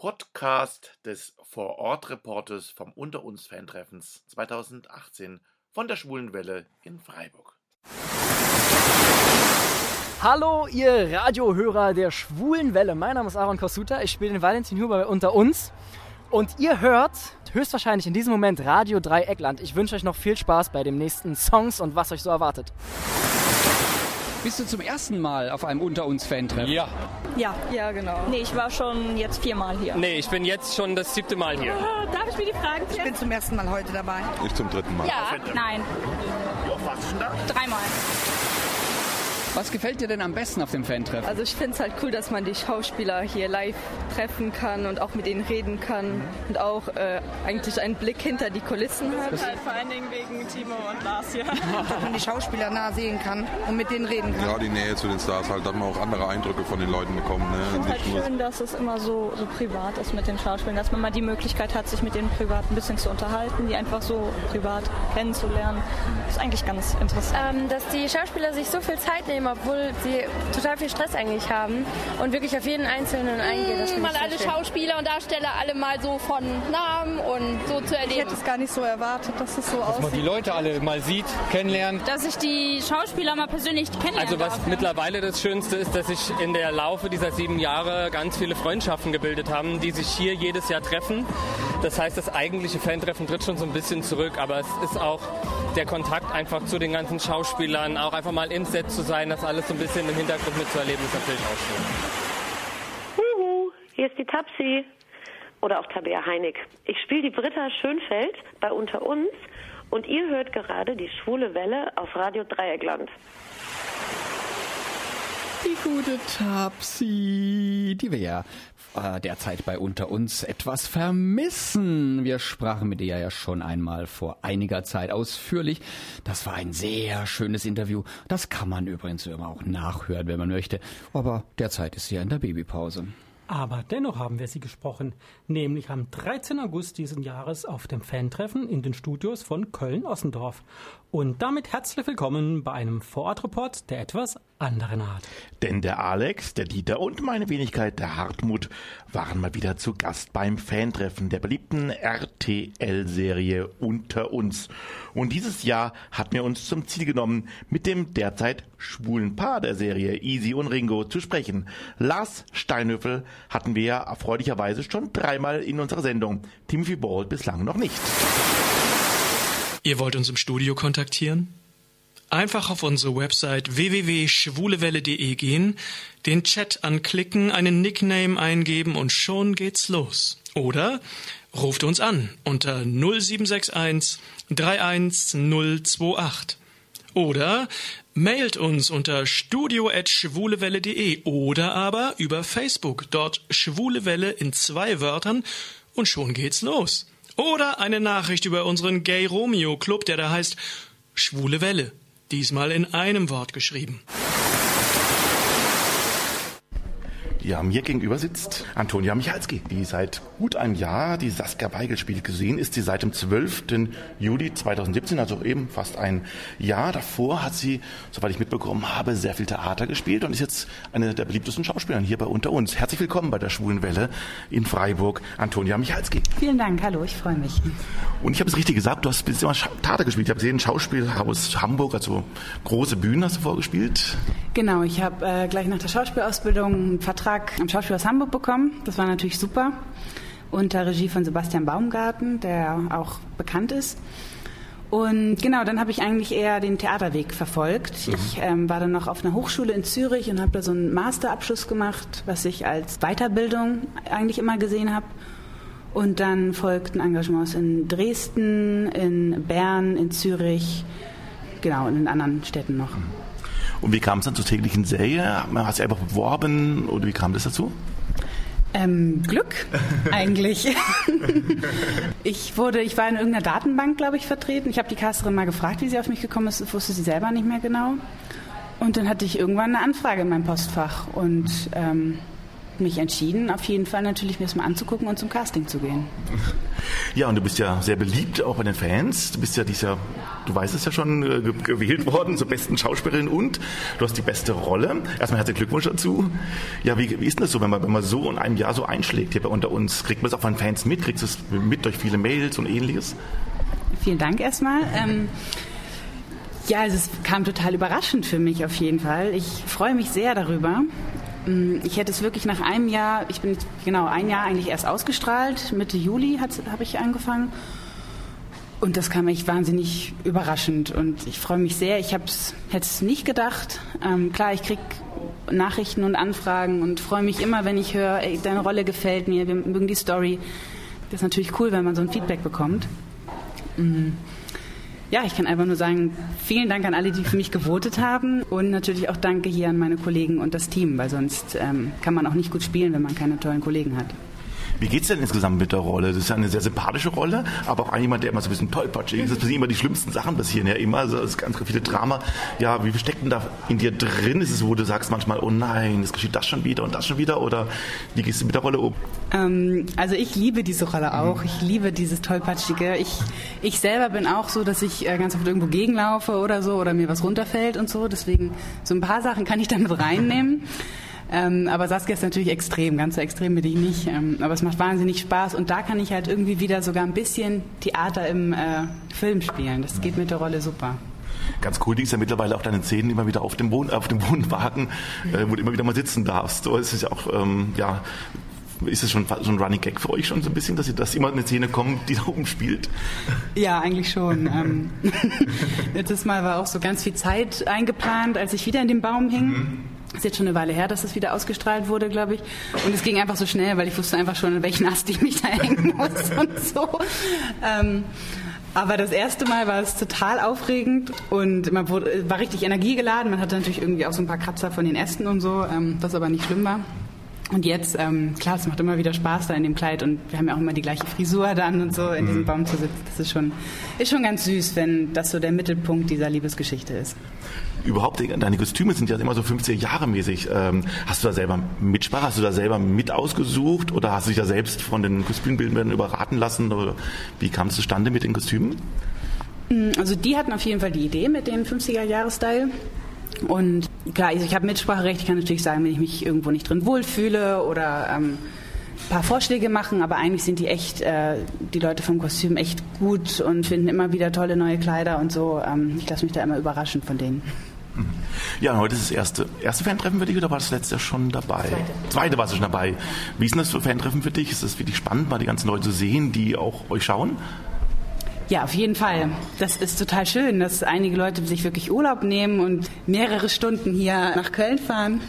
Podcast des Vor-Ort-Reportes vom Unter uns Fantreffens 2018 von der Schwulen Welle in Freiburg. Hallo, ihr Radiohörer der Schwulen Welle. Mein Name ist Aaron Kosuta. Ich spiele den Valentin Huber bei Unter uns. Und ihr hört höchstwahrscheinlich in diesem Moment Radio Dreieckland. Ich wünsche euch noch viel Spaß bei den nächsten Songs und was euch so erwartet. Bist du zum ersten Mal auf einem Unter uns Fan-Treffen? Ja. Ja, ja, genau. Nee, ich war schon jetzt viermal hier. Nee, ich bin jetzt schon das siebte Mal hier. Oh, darf ich mir die Fragen stellen? Ich bin zum ersten Mal heute dabei. Ich zum dritten Mal. Ja, nein. Ja, warst du schon da? Dreimal. Was gefällt dir denn am besten auf dem Fan-Treffen? Also ich finde es halt cool, dass man die Schauspieler hier live treffen kann und auch mit ihnen reden kann und auch äh, eigentlich einen Blick hinter die Kulissen hat. Halt vor allen Dingen wegen Timo und Lars hier. Dass man die Schauspieler nah sehen kann und mit denen reden kann. Ja, die Nähe zu den Stars halt, dass man auch andere Eindrücke von den Leuten bekommt. Ich finde Ne? halt nur- schön, dass es immer so, so privat ist mit den Schauspielern, dass man mal die Möglichkeit hat, sich mit denen privat ein bisschen zu unterhalten, die einfach so privat kennenzulernen. Das ist eigentlich ganz interessant. ähm, dass die Schauspieler sich so viel Zeit nehmen, obwohl sie total viel Stress eigentlich haben und wirklich auf jeden Einzelnen eingehen. Das mal ich alle schön. Schauspieler und Darsteller alle mal so von Namen und so zu Ich erleben. hätte es gar nicht so erwartet, dass es so Dass man aussieht. die Leute alle mal sieht, kennenlernt. Dass ich die Schauspieler mal persönlich kennenlernen Also was darf. mittlerweile das Schönste ist, dass sich in der Laufe dieser sieben Jahre ganz viele Freundschaften gebildet haben, die sich hier jedes Jahr treffen. Das heißt, das eigentliche Fantreffen tritt schon so ein bisschen zurück, aber es ist auch der Kontakt einfach zu den ganzen Schauspielern, auch einfach mal im Set zu sein, das alles so ein bisschen im Hintergrund mitzuerleben, ist natürlich auch schön. Huhu, hier ist die Tapsi. Oder auch Tabea Heinig. Ich spiele die Britta Schönfeld bei Unter uns und ihr hört gerade die schwule Welle auf Radio Dreieckland. Die gute Tapsi, die wir ja äh, derzeit bei unter uns etwas vermissen. Wir sprachen mit ihr ja schon einmal vor einiger Zeit ausführlich. Das war ein sehr schönes Interview. Das kann man übrigens immer auch nachhören, wenn man möchte. Aber derzeit ist sie ja in der Babypause. Aber dennoch haben wir sie gesprochen, nämlich am 13. August diesen Jahres auf dem Fantreffen in den Studios von Köln-Ossendorf. Und damit herzlich willkommen bei einem Vorortreport der etwas anderen Art. Denn der Alex, der Dieter und meine Wenigkeit, der Hartmut, waren mal wieder zu Gast beim Fantreffen der beliebten RTL-Serie Unter uns. Und dieses Jahr hatten wir uns zum Ziel genommen, mit dem derzeit schwulen Paar der Serie Easy und Ringo zu sprechen. Lars Steinhöfel hatten wir ja erfreulicherweise schon dreimal in unserer Sendung. Timothy Ball bislang noch nicht. Ihr wollt uns im Studio kontaktieren? Einfach auf unsere Website www.schwulewelle.de gehen, den Chat anklicken, einen Nickname eingeben und schon geht's los. Oder ruft uns an unter 0761 31028. Oder mailt uns unter studio.schwulewelle.de oder aber über Facebook, dort Schwule Welle in zwei Wörtern und schon geht's los. Oder eine Nachricht über unseren Gay Romeo Club, der da heißt Schwule Welle. Diesmal in einem Wort geschrieben. Ja, mir gegenüber sitzt Antonia Michalski, die seit gut einem Jahr die Saskia Weigel spielt. Gesehen ist sie seit dem 12. Juli 2017, also eben fast ein Jahr. Davor hat sie, soweit ich mitbekommen habe, sehr viel Theater gespielt und ist jetzt eine der beliebtesten Schauspielerinnen hier bei Unter uns. Herzlich willkommen bei der Schwulen Welle in Freiburg, Antonia Michalski. Vielen Dank, hallo, ich freue mich. Und ich habe es richtig gesagt, du hast bis immer Theater gespielt. Ich habe gesehen, Schauspielhaus Hamburg, also große Bühnen hast du vorgespielt. Genau, ich habe äh, gleich nach der Schauspielausbildung einen Vertrag am Schauspielhaus Hamburg bekommen. Das war natürlich super. Unter Regie von Sebastian Baumgarten, der auch bekannt ist. Und genau, dann habe ich eigentlich eher den Theaterweg verfolgt. Ich ähm, war dann noch auf einer Hochschule in Zürich und habe da so einen Masterabschluss gemacht, was ich als Weiterbildung eigentlich immer gesehen habe. Und dann folgten Engagements in Dresden, in Bern, in Zürich, genau, und in anderen Städten noch. Und wie kam es dann zur täglichen Serie? Hast du einfach beworben oder wie kam das dazu? Ähm, Glück eigentlich. ich wurde, ich war in irgendeiner Datenbank, glaube ich, vertreten. Ich habe die Casterin mal gefragt, wie sie auf mich gekommen ist. Das wusste sie selber nicht mehr genau. Und dann hatte ich irgendwann eine Anfrage in meinem Postfach und ähm, mich entschieden, auf jeden Fall natürlich mir das mal anzugucken und zum Casting zu gehen. Ja, und du bist ja sehr beliebt auch bei den Fans. Du bist ja dieses Jahr, du weißt es ja schon, äh, gewählt worden zur besten Schauspielerin und du hast die beste Rolle. Erstmal herzlichen Glückwunsch dazu. Ja, wie, wie ist denn das so, wenn man, wenn man so in einem Jahr so einschlägt hier bei unter uns? Kriegt man das auch von Fans mit? Kriegst du es mit durch viele Mails und ähnliches? Vielen Dank erstmal. Ähm, ja, also es kam total überraschend für mich auf jeden Fall. Ich freue mich sehr darüber. Mm, ich hätte es wirklich nach einem Jahr, ich bin genau ein Jahr eigentlich erst ausgestrahlt, Mitte Juli habe ich angefangen. Und das kam echt wahnsinnig überraschend und ich freue mich sehr. Ich hätte es nicht gedacht. Ähm, klar, ich kriege Nachrichten und Anfragen und freue mich immer, wenn ich höre, ey, deine Rolle gefällt mir, wir mögen die Story. Das ist natürlich cool, wenn man so ein Feedback bekommt. Mhm. Ja, ich kann einfach nur sagen, vielen Dank an alle, die für mich gewotet haben und natürlich auch danke hier an meine Kollegen und das Team, weil sonst ähm, kann man auch nicht gut spielen, wenn man keine tollen Kollegen hat. Wie geht es denn insgesamt mit der Rolle? Das ist ja eine sehr sympathische Rolle, aber auch jemand, der immer so ein bisschen tollpatschig ist. Es passieren immer die schlimmsten Sachen passieren ja immer. Also es ist ganz viele Drama. Ja, wie steckt denn da in dir drin? Ist es, wo du sagst manchmal, oh nein, es geschieht das schon wieder und das schon wieder? Oder wie gehst du mit der Rolle um? Ähm, also ich liebe diese Rolle auch. Ich liebe dieses tollpatschige. Ich, ich selber bin auch so, dass ich äh, ganz oft irgendwo gegenlaufe oder so oder mir was runterfällt und so. Deswegen so ein paar Sachen kann ich damit reinnehmen. Ähm, aber Saskia ist natürlich extrem, ganz so extrem bin ich nicht. Ähm, aber es macht wahnsinnig Spaß und da kann ich halt irgendwie wieder sogar ein bisschen Theater im äh, Film spielen. Das geht mit der Rolle super. Ganz cool, die ist ja mittlerweile auch deine Szenen immer wieder auf dem, Wohn auf dem Wohnwagen, äh, wo du immer wieder mal sitzen darfst. So ist es ja auch, ähm, ja, ist es schon so ein Running Gag für euch schon so ein bisschen, dass ihr das immer eine Szene kommt, die da oben spielt? Ja, eigentlich schon. ähm, letztes Mal war auch so ganz viel Zeit eingeplant, als ich wieder in dem Baum hing. Mhm ist jetzt schon eine Weile her, dass das wieder ausgestrahlt wurde, glaube ich. Und es ging einfach so schnell, weil ich wusste einfach schon, in welchen Ast ich mich da hängen muss und so. Ähm, aber das erste Mal war es total aufregend und man wurde, war richtig energiegeladen. Man hatte natürlich irgendwie auch so ein paar Kratzer von den Ästen und so, ähm, was aber nicht schlimm war. Und jetzt, ähm, klar, es macht immer wieder Spaß da in dem Kleid und wir haben ja auch immer die gleiche Frisur dann und so in diesem mhm. Baum zu sitzen. Das ist schon, ist schon ganz süß, wenn das so der Mittelpunkt dieser Liebesgeschichte ist. Überhaupt, deine Kostüme sind ja immer so 50 Jahre mäßig. Ähm, hast du da selber Mitsprache? Hast du da selber mit ausgesucht oder hast du dich da selbst von den Kostümbildern überraten lassen? Oder wie kam es zustande mit den Kostümen? Mm, also die hatten auf jeden Fall die Idee mit dem 50er-Jahre-Style. Und klar, ich habe Mitspracherecht. Ich kann natürlich sagen, wenn ich mich irgendwo nicht drin wohlfühle oder ähm, ein paar Vorschläge machen, aber eigentlich sind die echt, äh, die Leute vom Kostüm echt gut und finden immer wieder tolle neue Kleider und so. Ähm, ich lasse mich da immer überraschen von denen. Mhm. Ja, heute ist das erste, erste Fantreffen für dich oder war das letzte schon dabei? Zweite. Zweite warst du schon dabei. Wie ist denn das für Fantreffen für dich? Ist das wirklich spannend, mal die ganzen Leute zu sehen, die auch euch schauen? Ja, auf jeden Fall. Das ist total schön, dass einige Leute sich wirklich Urlaub nehmen und mehrere Stunden hier nach Köln fahren.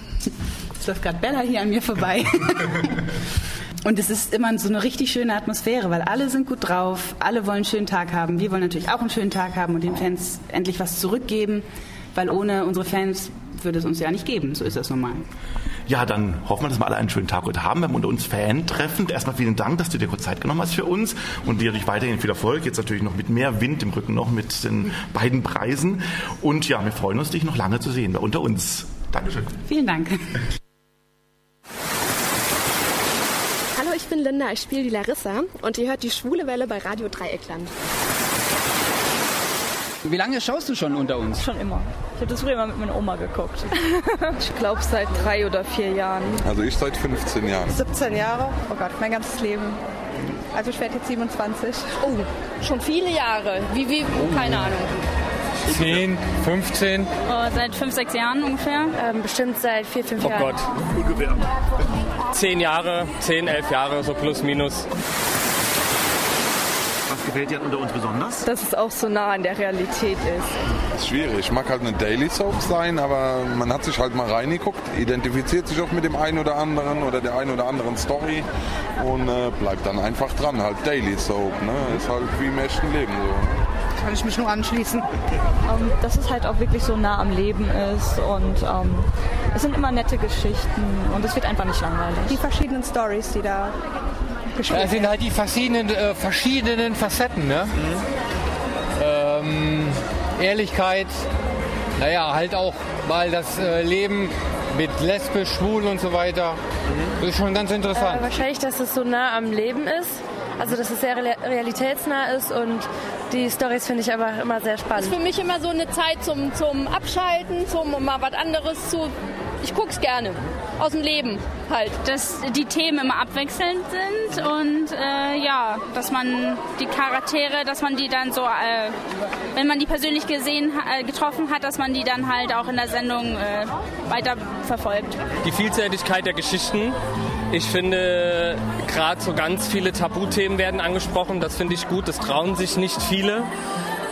Jetzt läuft gerade Bella hier an mir vorbei. Und es ist immer so eine richtig schöne Atmosphäre, weil alle sind gut drauf, alle wollen einen schönen Tag haben. Wir wollen natürlich auch einen schönen Tag haben und den Fans endlich was zurückgeben, weil ohne unsere Fans würde es uns ja nicht geben. So ist das normal. Ja, dann hoffen wir, dass wir alle einen schönen Tag heute haben beim unter uns Fan-Treffen. Erstmal vielen Dank, dass du dir kurz Zeit genommen hast für uns und dir natürlich weiterhin viel Erfolg. Jetzt natürlich noch mit mehr Wind im Rücken noch mit den beiden Preisen. Und ja, wir freuen uns, dich noch lange zu sehen bei unter uns. Dankeschön. Vielen Dank. Hallo, ich bin Linda, ich spiele die Larissa und ihr hört die Schwule Welle bei Radio Dreieckland. Wie lange schaust du schon unter uns? Schon immer. Ich habe das früher immer mit meiner Oma geguckt. ich glaube seit drei oder vier Jahren. Also ich seit 15 Jahren. 17 Jahre? Oh Gott, mein ganzes Leben. Also ich werde jetzt 27. Oh, schon viele Jahre. Wie, wie, keine Ahnung. 10, 15? Oh, seit 5, 6 Jahren ungefähr. Ähm, bestimmt seit 4, 5 oh Jahren. Oh Gott. Ungefähr. 10 Jahre, 10, 11 Jahre, so plus minus. Was gefällt dir unter uns besonders? Dass es auch so nah an der Realität ist. Das ist schwierig. Ich mag halt eine Daily Soap sein, aber man hat sich halt mal reingeguckt, identifiziert sich auch mit dem einen oder anderen oder der einen oder anderen Story und äh, bleibt dann einfach dran. Halt Daily Soap, ne? Ist halt wie im echten Leben so. Kann ich mich nur anschließen. Ähm, dass es halt auch wirklich so nah am Leben ist und ähm, es sind immer nette Geschichten und es wird einfach nicht langweilig. Die verschiedenen Stories, die da gespielt Das sind halt die verschiedenen, äh, verschiedenen Facetten. Ne? Mhm. Ähm, Ehrlichkeit, naja, halt auch mal das äh, Leben mit lesbisch, schwul und so weiter. Das ist schon ganz interessant. Äh, wahrscheinlich, dass es so nah am Leben ist. Also, dass es sehr realitätsnah ist und die Stories finde ich aber immer sehr spannend. Das ist für mich immer so eine Zeit zum, zum Abschalten, zum um mal was anderes zu. Ich gucke es gerne. Aus dem Leben halt. Dass die Themen immer abwechselnd sind und äh, ja, dass man die Charaktere, dass man die dann so, äh, wenn man die persönlich gesehen, äh, getroffen hat, dass man die dann halt auch in der Sendung äh, weiter verfolgt. Die Vielseitigkeit der Geschichten. Ich finde, gerade so ganz viele Tabuthemen werden angesprochen. Das finde ich gut. Das trauen sich nicht viele.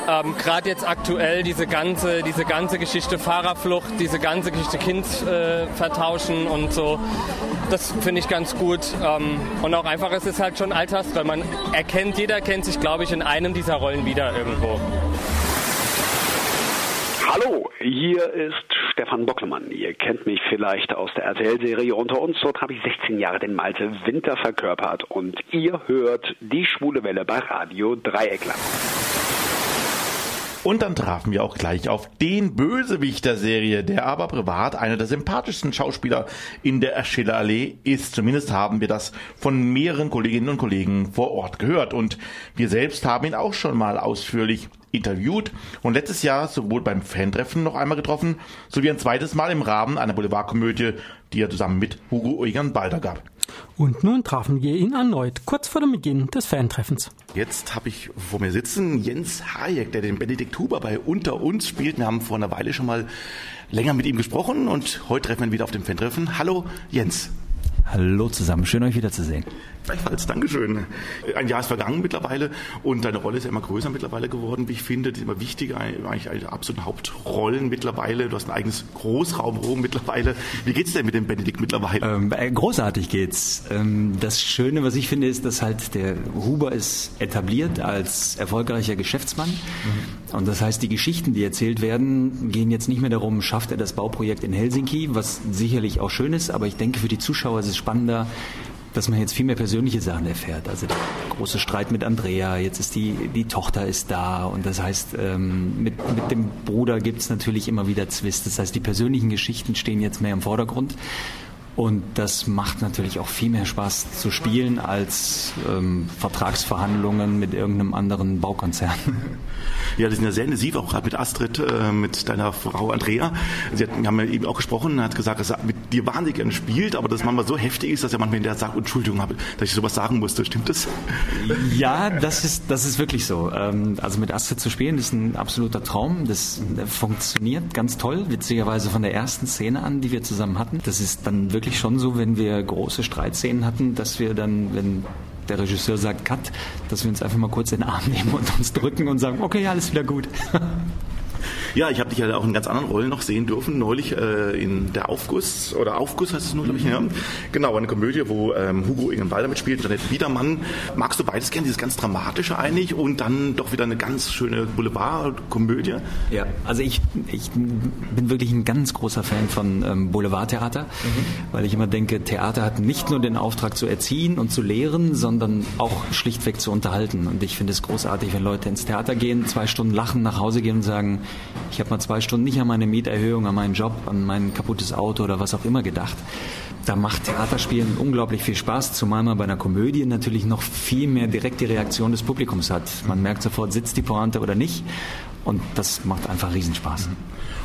Ähm, Gerade jetzt aktuell diese ganze, diese ganze Geschichte Fahrerflucht, diese ganze Geschichte Kind äh, vertauschen und so, das finde ich ganz gut. Ähm, und auch einfach, es ist halt schon Alltagsroll. Man erkennt, jeder kennt sich, glaube ich, in einem dieser Rollen wieder irgendwo. Hallo, hier ist Stefan Bocklemann. Ihr kennt mich vielleicht aus der RTL-Serie Unter uns. Dort habe ich 16 Jahre den Malte Winter verkörpert und ihr hört die schwule Welle bei Radio Dreieckland. Und dann trafen wir auch gleich auf den Bösewicht der Serie, der aber privat einer der sympathischsten Schauspieler in der Schillerallee ist. Zumindest haben wir das von mehreren Kolleginnen und Kollegen vor Ort gehört. Und wir selbst haben ihn auch schon mal ausführlich interviewt und letztes Jahr sowohl beim Fantreffen noch einmal getroffen, sowie ein zweites Mal im Rahmen einer Boulevardkomödie, die er zusammen mit Hugo Eugen Balder gab. Und nun trafen wir ihn erneut, kurz vor dem Beginn des Fantreffens. Jetzt habe ich vor mir sitzen Jens Hayek, der den Benedikt Huber bei Unter uns spielt. Wir haben vor einer Weile schon mal länger mit ihm gesprochen und heute treffen wir ihn wieder auf dem Fantreffen. Hallo Jens. Hallo zusammen, schön euch wiederzusehen. Gleichfalls, Dankeschön. Ein Jahr ist vergangen mittlerweile und deine Rolle ist ja immer größer mittlerweile geworden, wie ich finde. Die ist immer wichtiger, eigentlich eine absolute Hauptrollen mittlerweile. Du hast ein eigenes Großraumrom mittlerweile. Wie geht's denn mit dem Benedikt mittlerweile? Ähm, äh, großartig geht's. Ähm, das Schöne, was ich finde, ist, dass halt der Huber ist etabliert als erfolgreicher Geschäftsmann. Mhm. Und das heißt, die Geschichten, die erzählt werden, gehen jetzt nicht mehr darum, schafft er das Bauprojekt in Helsinki, was sicherlich auch schön ist, aber ich denke, für die Zuschauer ist es spannender, dass man jetzt viel mehr persönliche Sachen erfährt. Also der große Streit mit Andrea, jetzt ist die, die Tochter ist da und das heißt, ähm, mit, mit dem Bruder gibt es natürlich immer wieder Zwist. Das heißt, die persönlichen Geschichten stehen jetzt mehr im Vordergrund. Und das macht natürlich auch viel mehr Spaß zu spielen als ähm, Vertragsverhandlungen mit irgendeinem anderen Baukonzern. Ja, die sind ja sehr intensiv, auch gerade mit Astrid, äh, mit deiner Frau Andrea. Sie hat, haben ja eben auch gesprochen, hat gesagt, dass er mit dir wahnsinnig gerne spielt, aber dass manchmal so heftig ist, dass er manchmal hinterher sagt, Entschuldigung, dass ich sowas sagen musste. Stimmt das? Ja, das ist, das ist wirklich so. Ähm, also mit Astrid zu spielen, ist ein absoluter Traum. Das funktioniert ganz toll, witzigerweise von der ersten Szene an, die wir zusammen hatten. Das ist dann wirklich schon so, wenn wir große Streitszenen hatten, dass wir dann, wenn der Regisseur sagt Cut, dass wir uns einfach mal kurz in den Arm nehmen und uns drücken und sagen, okay, alles wieder gut. Ja, ich habe dich ja auch in ganz anderen Rollen noch sehen dürfen, neulich äh, in der Aufguss, oder Aufguss heißt es nur, glaube ich, ja. Genau, eine Komödie, wo ähm, Hugo Ingenbalder mitspielt, Janette Biedermann. Magst du beides gerne, dieses ganz Dramatische eigentlich und dann doch wieder eine ganz schöne Boulevardkomödie? Ja, also ich, ich bin wirklich ein ganz großer Fan von ähm, Boulevardtheater, mhm. weil ich immer denke, Theater hat nicht nur den Auftrag zu erziehen und zu lehren, sondern auch schlichtweg zu unterhalten. Und ich finde es großartig, wenn Leute ins Theater gehen, zwei Stunden lachen, nach Hause gehen und sagen, ich habe mal zwei Stunden nicht an meine Mieterhöhung, an meinen Job, an mein kaputtes Auto oder was auch immer gedacht. Da macht Theaterspielen unglaublich viel Spaß, zumal man bei einer Komödie natürlich noch viel mehr direkt die Reaktion des Publikums hat. Man merkt sofort, sitzt die Pointe oder nicht. Und das macht einfach Riesenspaß.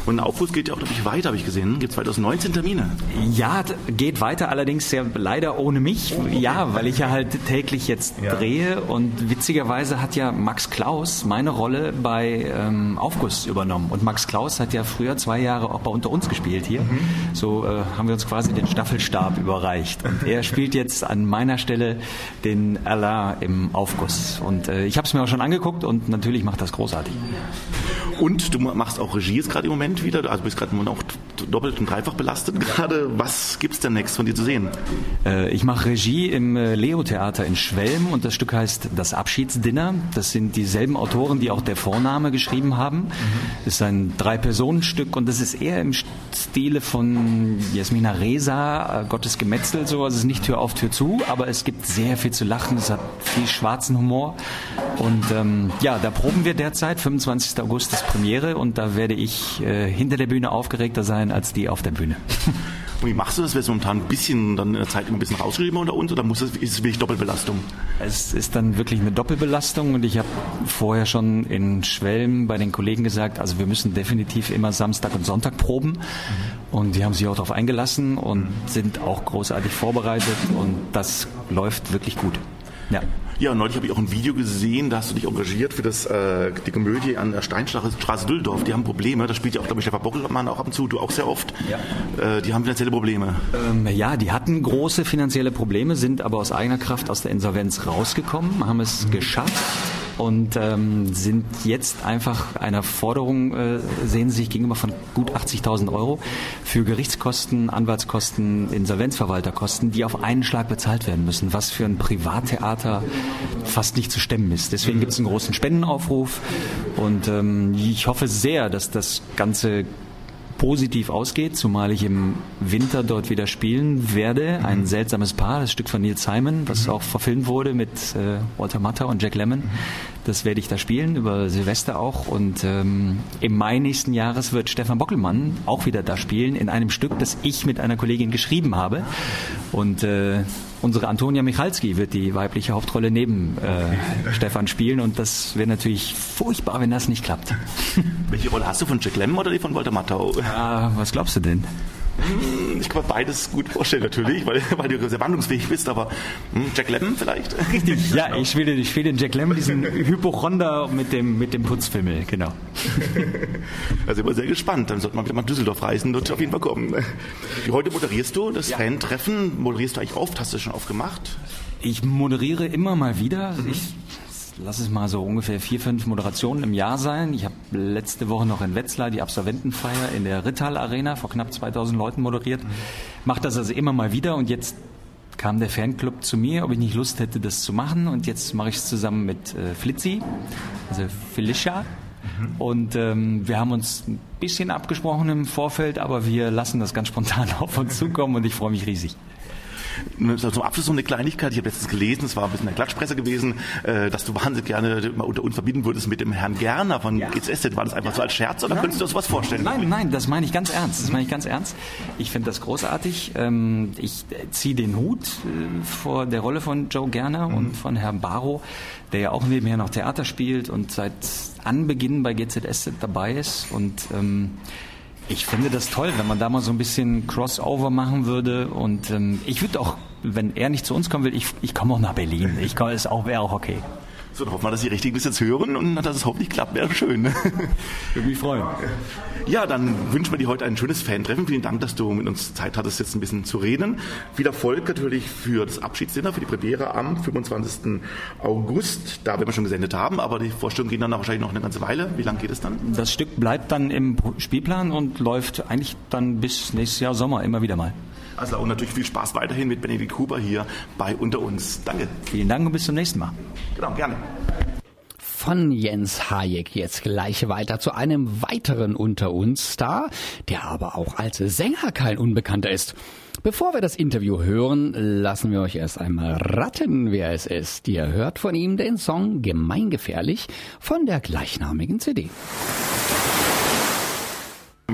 Und ein Aufruf geht ja auch, glaube ich, weiter, habe ich gesehen. Gibt 2019 Termine? Ja, geht weiter, allerdings ja leider ohne mich. Ja, weil ich ja halt täglich jetzt ja. drehe. Und witzigerweise hat ja Max Klaus meine Rolle bei ähm, Aufguss übernommen. Und Max Klaus hat ja früher zwei Jahre auch bei Unter uns gespielt hier. Mhm. So äh, haben wir uns quasi den Staffelstab überreicht. Und er spielt jetzt an meiner Stelle den Alain im Aufguss. Und äh, ich habe es mir auch schon angeguckt und natürlich macht das großartig. Und du machst auch Regie jetzt gerade im Moment wieder, also bist gerade auch doppelt und dreifach belastet gerade. Was gibt es denn next von dir zu sehen? Äh, ich mache Regie im äh, Leo-Theater in Schwelm und das Stück heißt Das Abschiedsdinner. Das sind dieselben Autoren, die auch der Vorname geschrieben haben. Mhm. Das ist ein Drei-Personen-Stück und das ist eher im Stile von Jasmina Reza, äh, Gottes Gemetzel, so. Also es ist nicht Tür auf, Tür zu, aber es gibt sehr viel zu lachen, es hat viel schwarzen Humor. Und ähm, ja, da proben wir derzeit. 25. August ist Premiere und da werde ich äh, hinter der Bühne aufgeregter sein als die auf der Bühne. Und wie machst du das? Wird es momentan ein bisschen dann in der Zeit immer ein bisschen rausgeschrieben unter uns oder muss es, ist es wirklich Doppelbelastung? Es ist dann wirklich eine Doppelbelastung und ich habe vorher schon in Schwelm bei den Kollegen gesagt, also wir müssen definitiv immer Samstag und Sonntag proben mhm. und die haben sich auch darauf eingelassen und sind auch großartig vorbereitet und das läuft wirklich gut. Ja. Ja, neulich habe ich auch ein Video gesehen, da hast du dich engagiert für das, äh, die Komödie an der Steinstraße Düsseldorf. Die haben Probleme, da spielt ja auch, glaube ich, Stefan Bockelmann auch ab und zu, du auch sehr oft. Ja. Äh, die haben finanzielle Probleme. Ähm, ja, die hatten große finanzielle Probleme, sind aber aus eigener Kraft aus der Insolvenz rausgekommen, haben es mhm. geschafft und ähm, sind jetzt einfach einer Forderung, äh, sehen sie sich gegenüber von gut 80.000 Euro für Gerichtskosten, Anwaltskosten, Insolvenzverwalterkosten, die auf einen Schlag bezahlt werden müssen, was für ein Privattheater fast nicht zu stemmen ist. Deswegen gibt es einen großen Spendenaufruf und ähm, ich hoffe sehr, dass das Ganze positiv ausgeht, zumal ich im Winter dort wieder spielen werde. Ein mhm. seltsames Paar, das Stück von Neil Simon, was mhm. auch verfilmt wurde mit äh, Walter Matthau und Jack Lemmon. Mhm. Das werde ich da spielen, über Silvester auch. Und ähm, im Mai nächsten Jahres wird Stefan Bockelmann auch wieder da spielen, in einem Stück, das ich mit einer Kollegin geschrieben habe. Und äh, unsere Antonia Michalski wird die weibliche Hauptrolle neben äh, Stefan spielen. Und das wäre natürlich furchtbar, wenn das nicht klappt. Welche Rolle hast du von Jack Lemmon oder die von Walter Matthau? Ah, was glaubst du denn? Hm, ich kann mir beides gut vorstellen natürlich, weil, weil du sehr wandlungsfähig bist, aber hm, Jack Lemmon vielleicht? Richtig, ja, ich spiele, ich spiele den Jack Lemmon, diesen Hypochonder mit dem, mit dem Putzfimmel, genau. Also bin sehr gespannt, dann sollte man wieder mal Düsseldorf reisen, dort auf jeden Fall kommen. Heute moderierst du das ja. Fan-Treffen, moderierst du eigentlich oft, hast du das schon oft gemacht? Ich moderiere immer mal wieder. Mhm. Ich lass es mal so ungefähr vier, fünf Moderationen im Jahr sein. Ich habe letzte Woche noch in Wetzlar die Absolventenfeier in der Rittal Arena vor knapp 2000 Leuten moderiert. Mhm. Mache das also immer mal wieder und jetzt kam der Fanclub zu mir, ob ich nicht Lust hätte, das zu machen. Und jetzt mache ich es zusammen mit äh, Flitzi, also Felicia. Mhm. Und ähm, wir haben uns ein bisschen abgesprochen im Vorfeld, aber wir lassen das ganz spontan auf uns zukommen und ich freue mich riesig. Zum Abschluss noch eine Kleinigkeit. Ich habe letztens gelesen, es war ein bisschen eine Klatschpresse gewesen, äh, dass du wahnsinnig gerne mal unter uns verbinden würdest mit dem Herrn Gerner von ja. GZSZ. War das einfach ja. so als Scherz oder nein. könntest du dir sowas vorstellen? Nein, nein, das meine ich ganz ernst. Das meine ich ganz ernst. Ich finde das großartig. Ähm, ich ziehe den Hut äh, vor der Rolle von Joe Gerner mhm. und von Herrn Barrow, der ja auch nebenher noch Theater spielt und seit Anbeginn bei GZSZ dabei ist und ähm, ich finde das toll, wenn man da mal so ein bisschen Crossover machen würde. Und ähm, ich würde auch, wenn er nicht zu uns kommen will, ich, ich komme auch nach Berlin. Ich komme, ist auch, wäre auch okay. So, dann hoffen wir, dass die Richtigen das jetzt hören und dass es hoffentlich klappt. Wäre schön. Würde mich freuen. Ja, dann wünschen wir dir heute ein schönes Fan-Treffen. Vielen Dank, dass du mit uns Zeit hattest, jetzt ein bisschen zu reden. Viel Erfolg natürlich für das Abschiedsdinner, für die Premiere am 25. August. Da werden wir schon gesendet haben, aber die Vorstellungen gehen dann wahrscheinlich noch eine ganze Weile. Wie lange geht es dann? Das Stück bleibt dann im Spielplan und läuft eigentlich dann bis nächstes Jahr Sommer immer wieder mal. Also und natürlich viel Spaß weiterhin mit Benedikt Huber hier bei Unter uns. Danke. Vielen Dank und bis zum nächsten Mal. Genau, gerne von Jens Hayek jetzt gleich weiter zu einem weiteren unter uns Star, der aber auch als Sänger kein Unbekannter ist. Bevor wir das Interview hören, lassen wir euch erst einmal raten, wer es ist. Ihr hört von ihm den Song Gemeingefährlich von der gleichnamigen CD.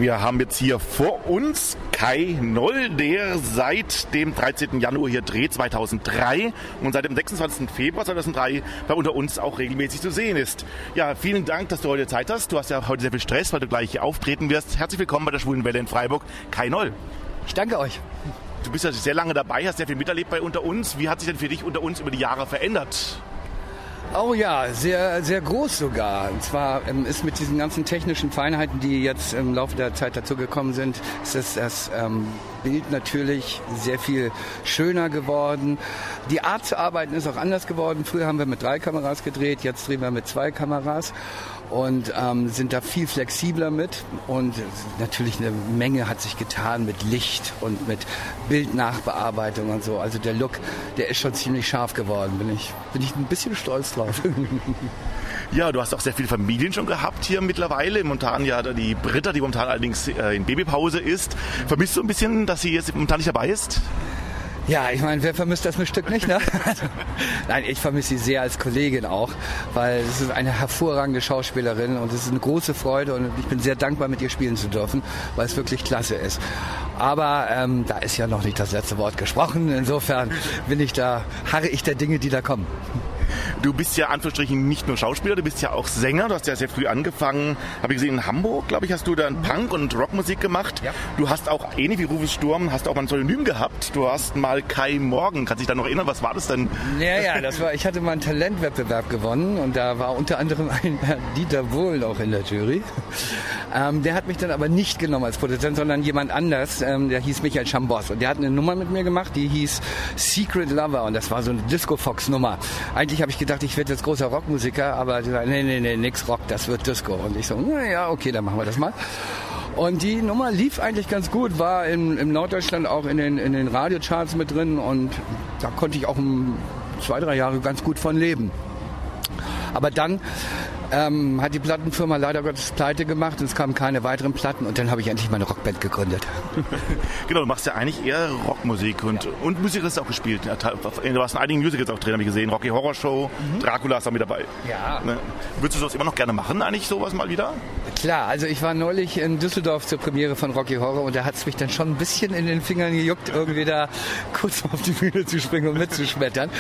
Wir haben jetzt hier vor uns Kai Noll, der seit dem 13. Januar hier dreht, 2003 und seit dem 26. Februar 2003 bei unter uns auch regelmäßig zu sehen ist. Ja, vielen Dank, dass du heute Zeit hast. Du hast ja heute sehr viel Stress, weil du gleich hier auftreten wirst. Herzlich willkommen bei der Schwulen Welle in Freiburg. Kai Noll. Ich danke euch. Du bist ja sehr lange dabei, hast sehr viel miterlebt bei unter uns. Wie hat sich denn für dich unter uns über die Jahre verändert? Oh ja, sehr, sehr groß sogar. Und zwar ähm, ist mit diesen ganzen technischen Feinheiten, die jetzt im Laufe der Zeit dazugekommen sind, ist das, das ähm, Bild natürlich sehr viel schöner geworden. Die Art zu arbeiten ist auch anders geworden. Früher haben wir mit drei Kameras gedreht, jetzt drehen wir mit zwei Kameras und ähm, sind da viel flexibler mit. Und natürlich eine Menge hat sich getan mit Licht und mit Bildnachbearbeitung und so. Also der Look, der ist schon ziemlich scharf geworden. Bin ich, bin ich ein bisschen stolz drauf. Ja, du hast auch sehr viele Familien schon gehabt hier mittlerweile. Momentan ja die Britta, die momentan allerdings äh, in Babypause ist. Vermisst du ein bisschen, dass sie jetzt momentan nicht dabei ist? Ja, ich meine, wer vermisst das Stück nicht, ne? Nein, ich vermisse sie sehr als Kollegin auch, weil es ist eine hervorragende Schauspielerin und es ist eine große Freude und ich bin sehr dankbar, mit ihr spielen zu dürfen, weil es wirklich klasse ist. Aber ähm, da ist ja noch nicht das letzte Wort gesprochen. Insofern bin ich da, harre ich der Dinge, die da kommen. Du bist ja Anführungsstrichen nicht nur Schauspieler, du bist ja auch Sänger. Du hast ja sehr früh angefangen. Habe ich gesehen, in Hamburg, glaube ich, hast du dann Punk- und Rockmusik gemacht. Ja. Du hast auch, ähnlich wie Rufus Sturm, hast auch mal ein Synonym gehabt. Du hast mal Kai Morgan. Kannst dich da noch erinnern? Was war das denn? Ja, ja, das war, ich hatte mal einen Talentwettbewerb gewonnen und da war unter anderem ein Herr Dieter Wohlen auch in der Jury. Ähm, der hat mich dann aber nicht genommen als Produzent, sondern jemand anders. Ähm, der hieß Michael Chambos und der hat eine Nummer mit mir gemacht, die hieß Secret Lover und das war so eine Disco Fox Nummer. Eigentlich habe ich gedacht, ich werde jetzt großer Rockmusiker, aber die sagen, nee, nee, nee, nix Rock, das wird Disco. Und ich so, naja, okay, dann machen wir das mal. Und die Nummer lief eigentlich ganz gut, war in, in Norddeutschland auch in den, in den Radiocharts mit drin und da konnte ich auch zwei, drei Jahre ganz gut von leben. Aber dann ähm, hat die Plattenfirma leider Gottes pleite gemacht und es kamen keine weiteren Platten und dann habe ich endlich meine Rockband gegründet. genau, du machst ja eigentlich eher Rockmusik und, ja. und Musik hast du auch gespielt. Du warst in einigen Musicals auch drin, habe ich gesehen. Rocky Horror Show, mhm. Dracula ist da mit dabei. Ja. Ne? Würdest du das immer noch gerne machen, eigentlich sowas mal wieder? Klar, also ich war neulich in Düsseldorf zur Premiere von Rocky Horror und da hat es mich dann schon ein bisschen in den Fingern gejuckt, irgendwie da kurz auf die Bühne zu springen und mitzuschmettern.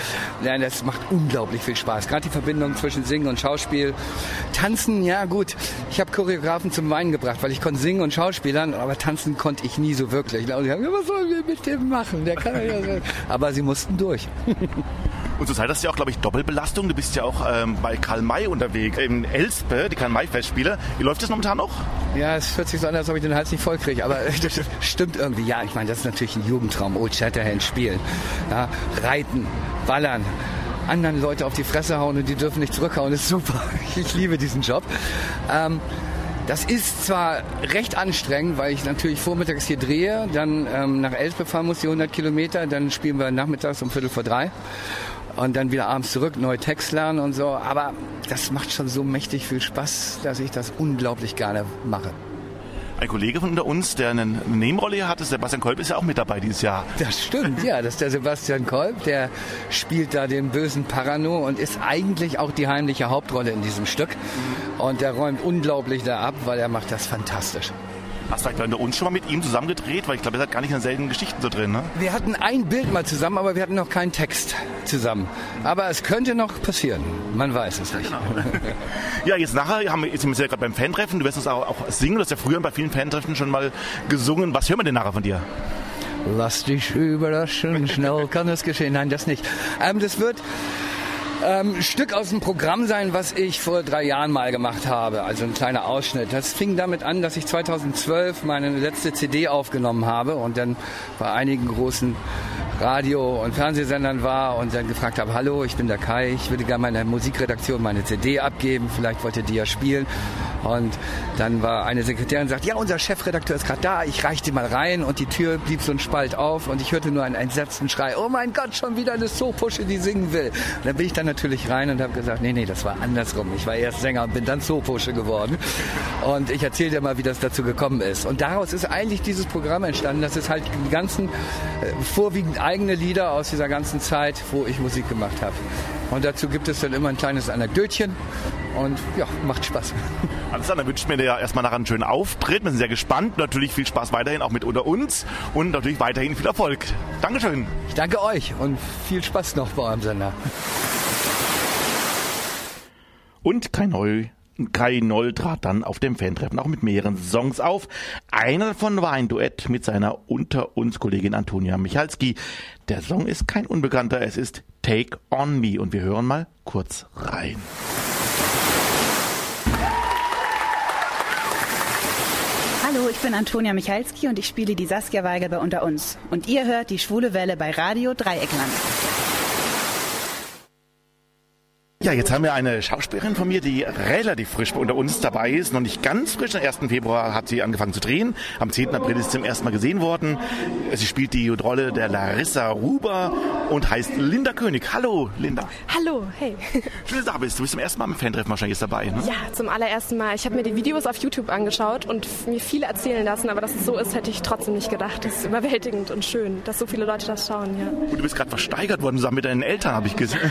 Nein, das macht unglaublich viel Spaß. Gerade die Verbindung zwischen Singen und Schauspiel Tanzen, ja gut. Ich habe Choreografen zum Weinen gebracht, weil ich konnte singen und Schauspielern, aber tanzen konnte ich nie so wirklich. Und die haben gesagt, was sollen wir mit dem machen? Der kann ja so. Aber sie mussten durch. Und zurzeit hast du ja auch, glaube ich, Doppelbelastung. Du bist ja auch ähm, bei Karl May unterwegs, in Elspe, die Karl May Festspiele. Wie läuft das momentan noch? Ja, es hört sich so an, als ob ich den Hals nicht voll kriege, aber das stimmt irgendwie. Ja, ich meine, das ist natürlich ein Jugendtraum. Old Shatterhand spielen. Ja, reiten, ballern anderen Leute auf die Fresse hauen und die dürfen nicht zurückhauen, ist super. Ich liebe diesen Job. Ähm, das ist zwar recht anstrengend, weil ich natürlich vormittags hier drehe, dann ähm, nach Elspe fahren muss, die 100 Kilometer, dann spielen wir nachmittags um Viertel vor drei und dann wieder abends zurück, neue Text lernen und so. Aber das macht schon so mächtig viel Spaß, dass ich das unglaublich gerne mache. Ein Kollege von unter uns, der eine Nebenrolle hat, ist Sebastian Kolb, ist ja auch mit dabei dieses Jahr. Das stimmt, ja, das ist der Sebastian Kolb, der spielt da den bösen Parano und ist eigentlich auch die heimliche Hauptrolle in diesem Stück. Und der räumt unglaublich da ab, weil er macht das fantastisch. Hast du vielleicht bei uns schon mal mit ihm zusammen gedreht? Weil ich glaube, ihr seid gar nicht in seltenen Geschichten so drin, ne? Wir hatten ein Bild mal zusammen, aber wir hatten noch keinen Text zusammen. Aber es könnte noch passieren. Man weiß es nicht. Ja, genau. ja jetzt nachher haben wir, jetzt sind wir ja gerade beim Fantreffen. Du wirst uns auch, auch singen. Du hast ja früher bei vielen Fantreffen schon mal gesungen. Was hören wir denn nachher von dir? Lass dich überraschen, schnell kann es geschehen. Nein, das nicht. Ähm, das wird ähm, Stück aus dem Programm sein, was ich vor drei Jahren mal gemacht habe. Also ein kleiner Ausschnitt. Das fing damit an, dass ich 2012 meine letzte CD aufgenommen habe und dann bei einigen großen Radio- und Fernsehsendern war und dann gefragt habe, hallo, ich bin der Kai, ich würde gerne meiner Musikredaktion meine CD abgeben, vielleicht wollt ihr die ja spielen. Und dann war eine Sekretärin sagt, ja, unser Chefredakteur ist gerade da, ich reiche die mal rein und die Tür blieb so ein Spalt auf und ich hörte nur einen entsetzten Schrei, oh mein Gott, schon wieder eine Soapusche, die singen will. Und dann bin ich dann natürlich rein und habe gesagt, nee, nee, das war andersrum. Ich war erst Sänger und bin dann Soapusche geworden. Und ich erzähle dir mal, wie das dazu gekommen ist. Und daraus ist eigentlich dieses Programm entstanden, dass es halt die ganzen, äh, vorwiegend eigene Lieder aus dieser ganzen Zeit, wo ich Musik gemacht habe. Und dazu gibt es dann immer ein kleines Anekdötchen und ja, macht Spaß. Alles klar, dann wünsche ich mir ja erstmal nachher einen schönen Auftritt. Wir sind sehr gespannt. Natürlich viel Spaß weiterhin auch mit unter uns und natürlich weiterhin viel Erfolg. Dankeschön. Ich danke euch und viel Spaß noch bei eurem Sender. Und kein Neu Kai Noll trat dann auf dem Fantreffen auch mit mehreren Songs auf. Einer davon war ein Duett mit seiner unter uns Kollegin Antonia Michalski. Der Song ist kein Unbekannter, es ist Take On Me und wir hören mal kurz rein. Hallo, ich bin Antonia Michalski und ich spiele die Saskia Weigel bei Unter uns. Und ihr hört die Schwule Welle bei Radio Dreieckland. Ja, jetzt haben wir eine Schauspielerin von mir, die relativ frisch unter uns dabei ist. Noch nicht ganz frisch. Am 1. Februar hat sie angefangen zu drehen. Am 10. April ist sie zum ersten Mal gesehen worden. Sie spielt die Rolle der Larissa Ruber und heißt Linda König. Hallo, Linda. Hallo, hey. Schön, dass du da bist. Du bist zum ersten Mal im Fantreffen wahrscheinlich dabei, ne? Ja, zum allerersten Mal. Ich habe mir die Videos auf YouTube angeschaut und mir viel erzählen lassen, aber dass es so ist, hätte ich trotzdem nicht gedacht. Das ist überwältigend und schön, dass so viele Leute das schauen, ja. Und du bist gerade versteigert worden, zusammen mit deinen Eltern, habe ich gesehen.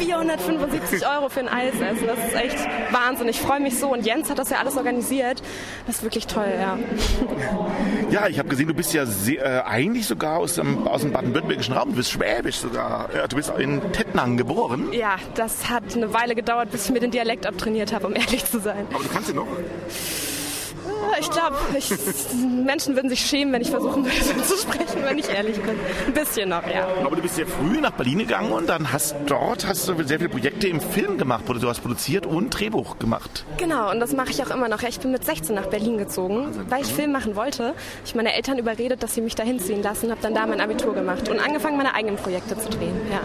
475 Euro für ein Eis essen, das ist echt Wahnsinn. Ich freue mich so und Jens hat das ja alles organisiert. Das ist wirklich toll, ja. Ja, ich habe gesehen, du bist ja sehr, äh, eigentlich sogar aus dem, aus dem baden-württembergischen Raum. Du bist schwäbisch sogar. Ja, du bist in Tettnang geboren. Ja, das hat eine Weile gedauert, bis ich mir den Dialekt abtrainiert habe, um ehrlich zu sein. Aber du kannst ja noch. Ich glaube, Menschen würden sich schämen, wenn ich versuchen würde, so zu sprechen, wenn ich ehrlich bin. Ein bisschen noch, ja. Aber du bist sehr früh nach Berlin gegangen und dann hast dort hast du sehr viele Projekte im Film gemacht, wo du hast produziert und Drehbuch gemacht. Genau, und das mache ich auch immer noch. Ich bin mit 16 nach Berlin gezogen, weil ich Film machen wollte. Ich meine Eltern überredet, dass sie mich da hinziehen lassen, habe dann da mein Abitur gemacht und angefangen, meine eigenen Projekte zu drehen. Ja,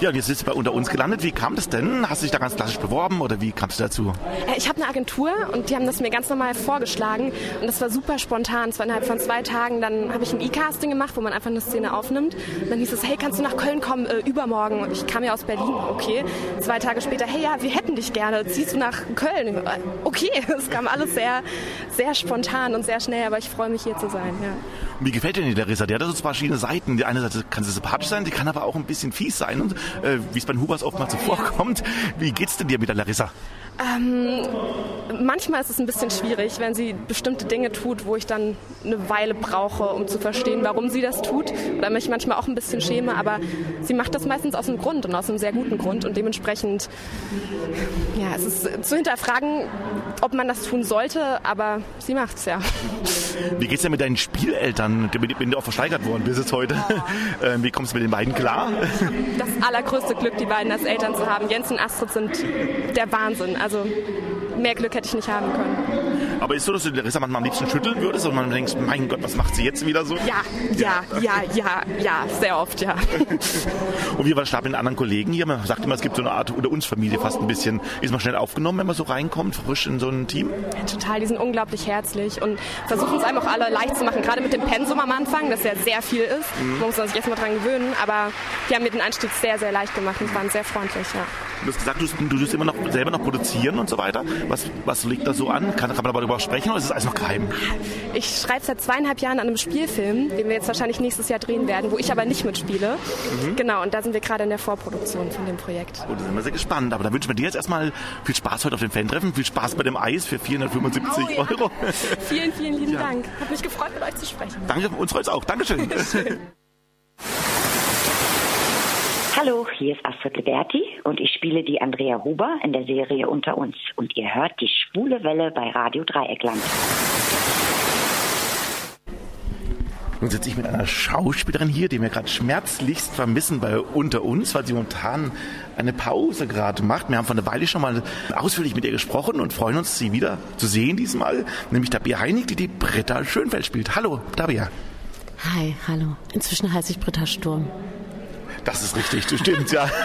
Ja, und jetzt bist du bei unter uns gelandet. Wie kam das denn? Hast du dich da ganz klassisch beworben oder wie kamst du dazu? Äh, Ich habe eine Agentur und die haben das mir ganz normal vorgeschlagen und das war super spontan. Es war innerhalb von zwei Tagen. Dann habe ich ein E-Casting gemacht, wo man einfach eine Szene aufnimmt. Und dann hieß es, hey, kannst du nach Köln kommen äh, übermorgen? Und ich kam ja aus Berlin, okay. Zwei Tage später, hey, ja, wir hätten dich gerne. Ziehst du nach Köln? Äh, Okay, es kam alles sehr, sehr spontan und sehr schnell, aber ich freue mich hier zu sein. Ja. Wie gefällt dir die Larissa? Die hat so zwei verschiedene Seiten. Die eine Seite kann sie sympathisch sein, die kann aber auch ein bisschen fies sein. Und äh, wie es bei den Hubers oftmals so vorkommt. Wie geht's denn dir mit der Larissa? Ähm, manchmal ist es ein bisschen schwierig, wenn sie bestimmte Dinge tut, wo ich dann eine Weile brauche, um zu verstehen, warum sie das tut. Oder mich manchmal auch ein bisschen schäme, aber sie macht das meistens aus einem Grund und aus einem sehr guten Grund. Und dementsprechend, ja, es ist zu hinterfragen, ob man das tun sollte, aber sie macht's ja. Wie geht's denn mit deinen Spieleltern, denen du auch versteigert worden bist jetzt heute? Äh, wie kommst du mit den beiden klar? Das allergrößte Glück, die beiden als Eltern zu haben. Jens und Astrid sind der Wahnsinn. Also mehr Glück hätte ich nicht haben können. Aber ist so, dass du die Larissa manchmal am liebsten schütteln würdest und man denkst, mein Gott, was macht sie jetzt wieder so? Ja, ja, ja, ja, ja, sehr oft, ja. Und wie war Stab mit den anderen Kollegen hier? Man sagt immer, es gibt so eine Art unter uns Familie fast ein bisschen. Ist man schnell aufgenommen, wenn man so reinkommt, frisch in so ein Team? Total, die sind unglaublich herzlich und versuchen es einem auch alle leicht zu machen. Gerade mit dem Pensum am Anfang, das ja sehr viel ist. Mhm. Man muss sich erstmal dran gewöhnen, aber die haben mir den Einstieg sehr, sehr leicht gemacht und waren sehr freundlich, ja. Du hast gesagt, du, du tust immer noch selber noch produzieren und so weiter. Was, was liegt da so an? Kann, kann man darüber sprechen oder ist es alles noch geheim? Ich schreibe seit zweieinhalb Jahren an einem Spielfilm, den wir jetzt wahrscheinlich nächstes Jahr drehen werden, wo ich aber nicht mitspiele. Mhm. Genau, und da sind wir gerade in der Vorproduktion von dem Projekt. Und da sind wir sehr gespannt. Aber da wünschen wir dir jetzt erstmal viel Spaß heute auf dem Fan-Treffen. Viel Spaß bei dem Eis für 475 Oh ja. Euro. Vielen, vielen lieben Ja. Dank. Hat mich gefreut, mit euch zu sprechen. Danke, uns freut's auch. Dankeschön. Hallo, hier ist Astrid Liberti und ich spiele die Andrea Huber in der Serie Unter uns. Und ihr hört die schwule Welle bei Radio Dreieckland. Nun sitze ich mit einer Schauspielerin hier, die wir gerade schmerzlichst vermissen bei Unter uns, weil sie momentan eine Pause gerade macht. Wir haben vor einer Weile schon mal ausführlich mit ihr gesprochen und freuen uns, sie wieder zu sehen diesmal. Nämlich Tabea Heinig, die die Britta Schönfeld spielt. Hallo, Tabea. Hi, hallo. Inzwischen heiße ich Britta Sturm. Das ist richtig, das stimmt, ja.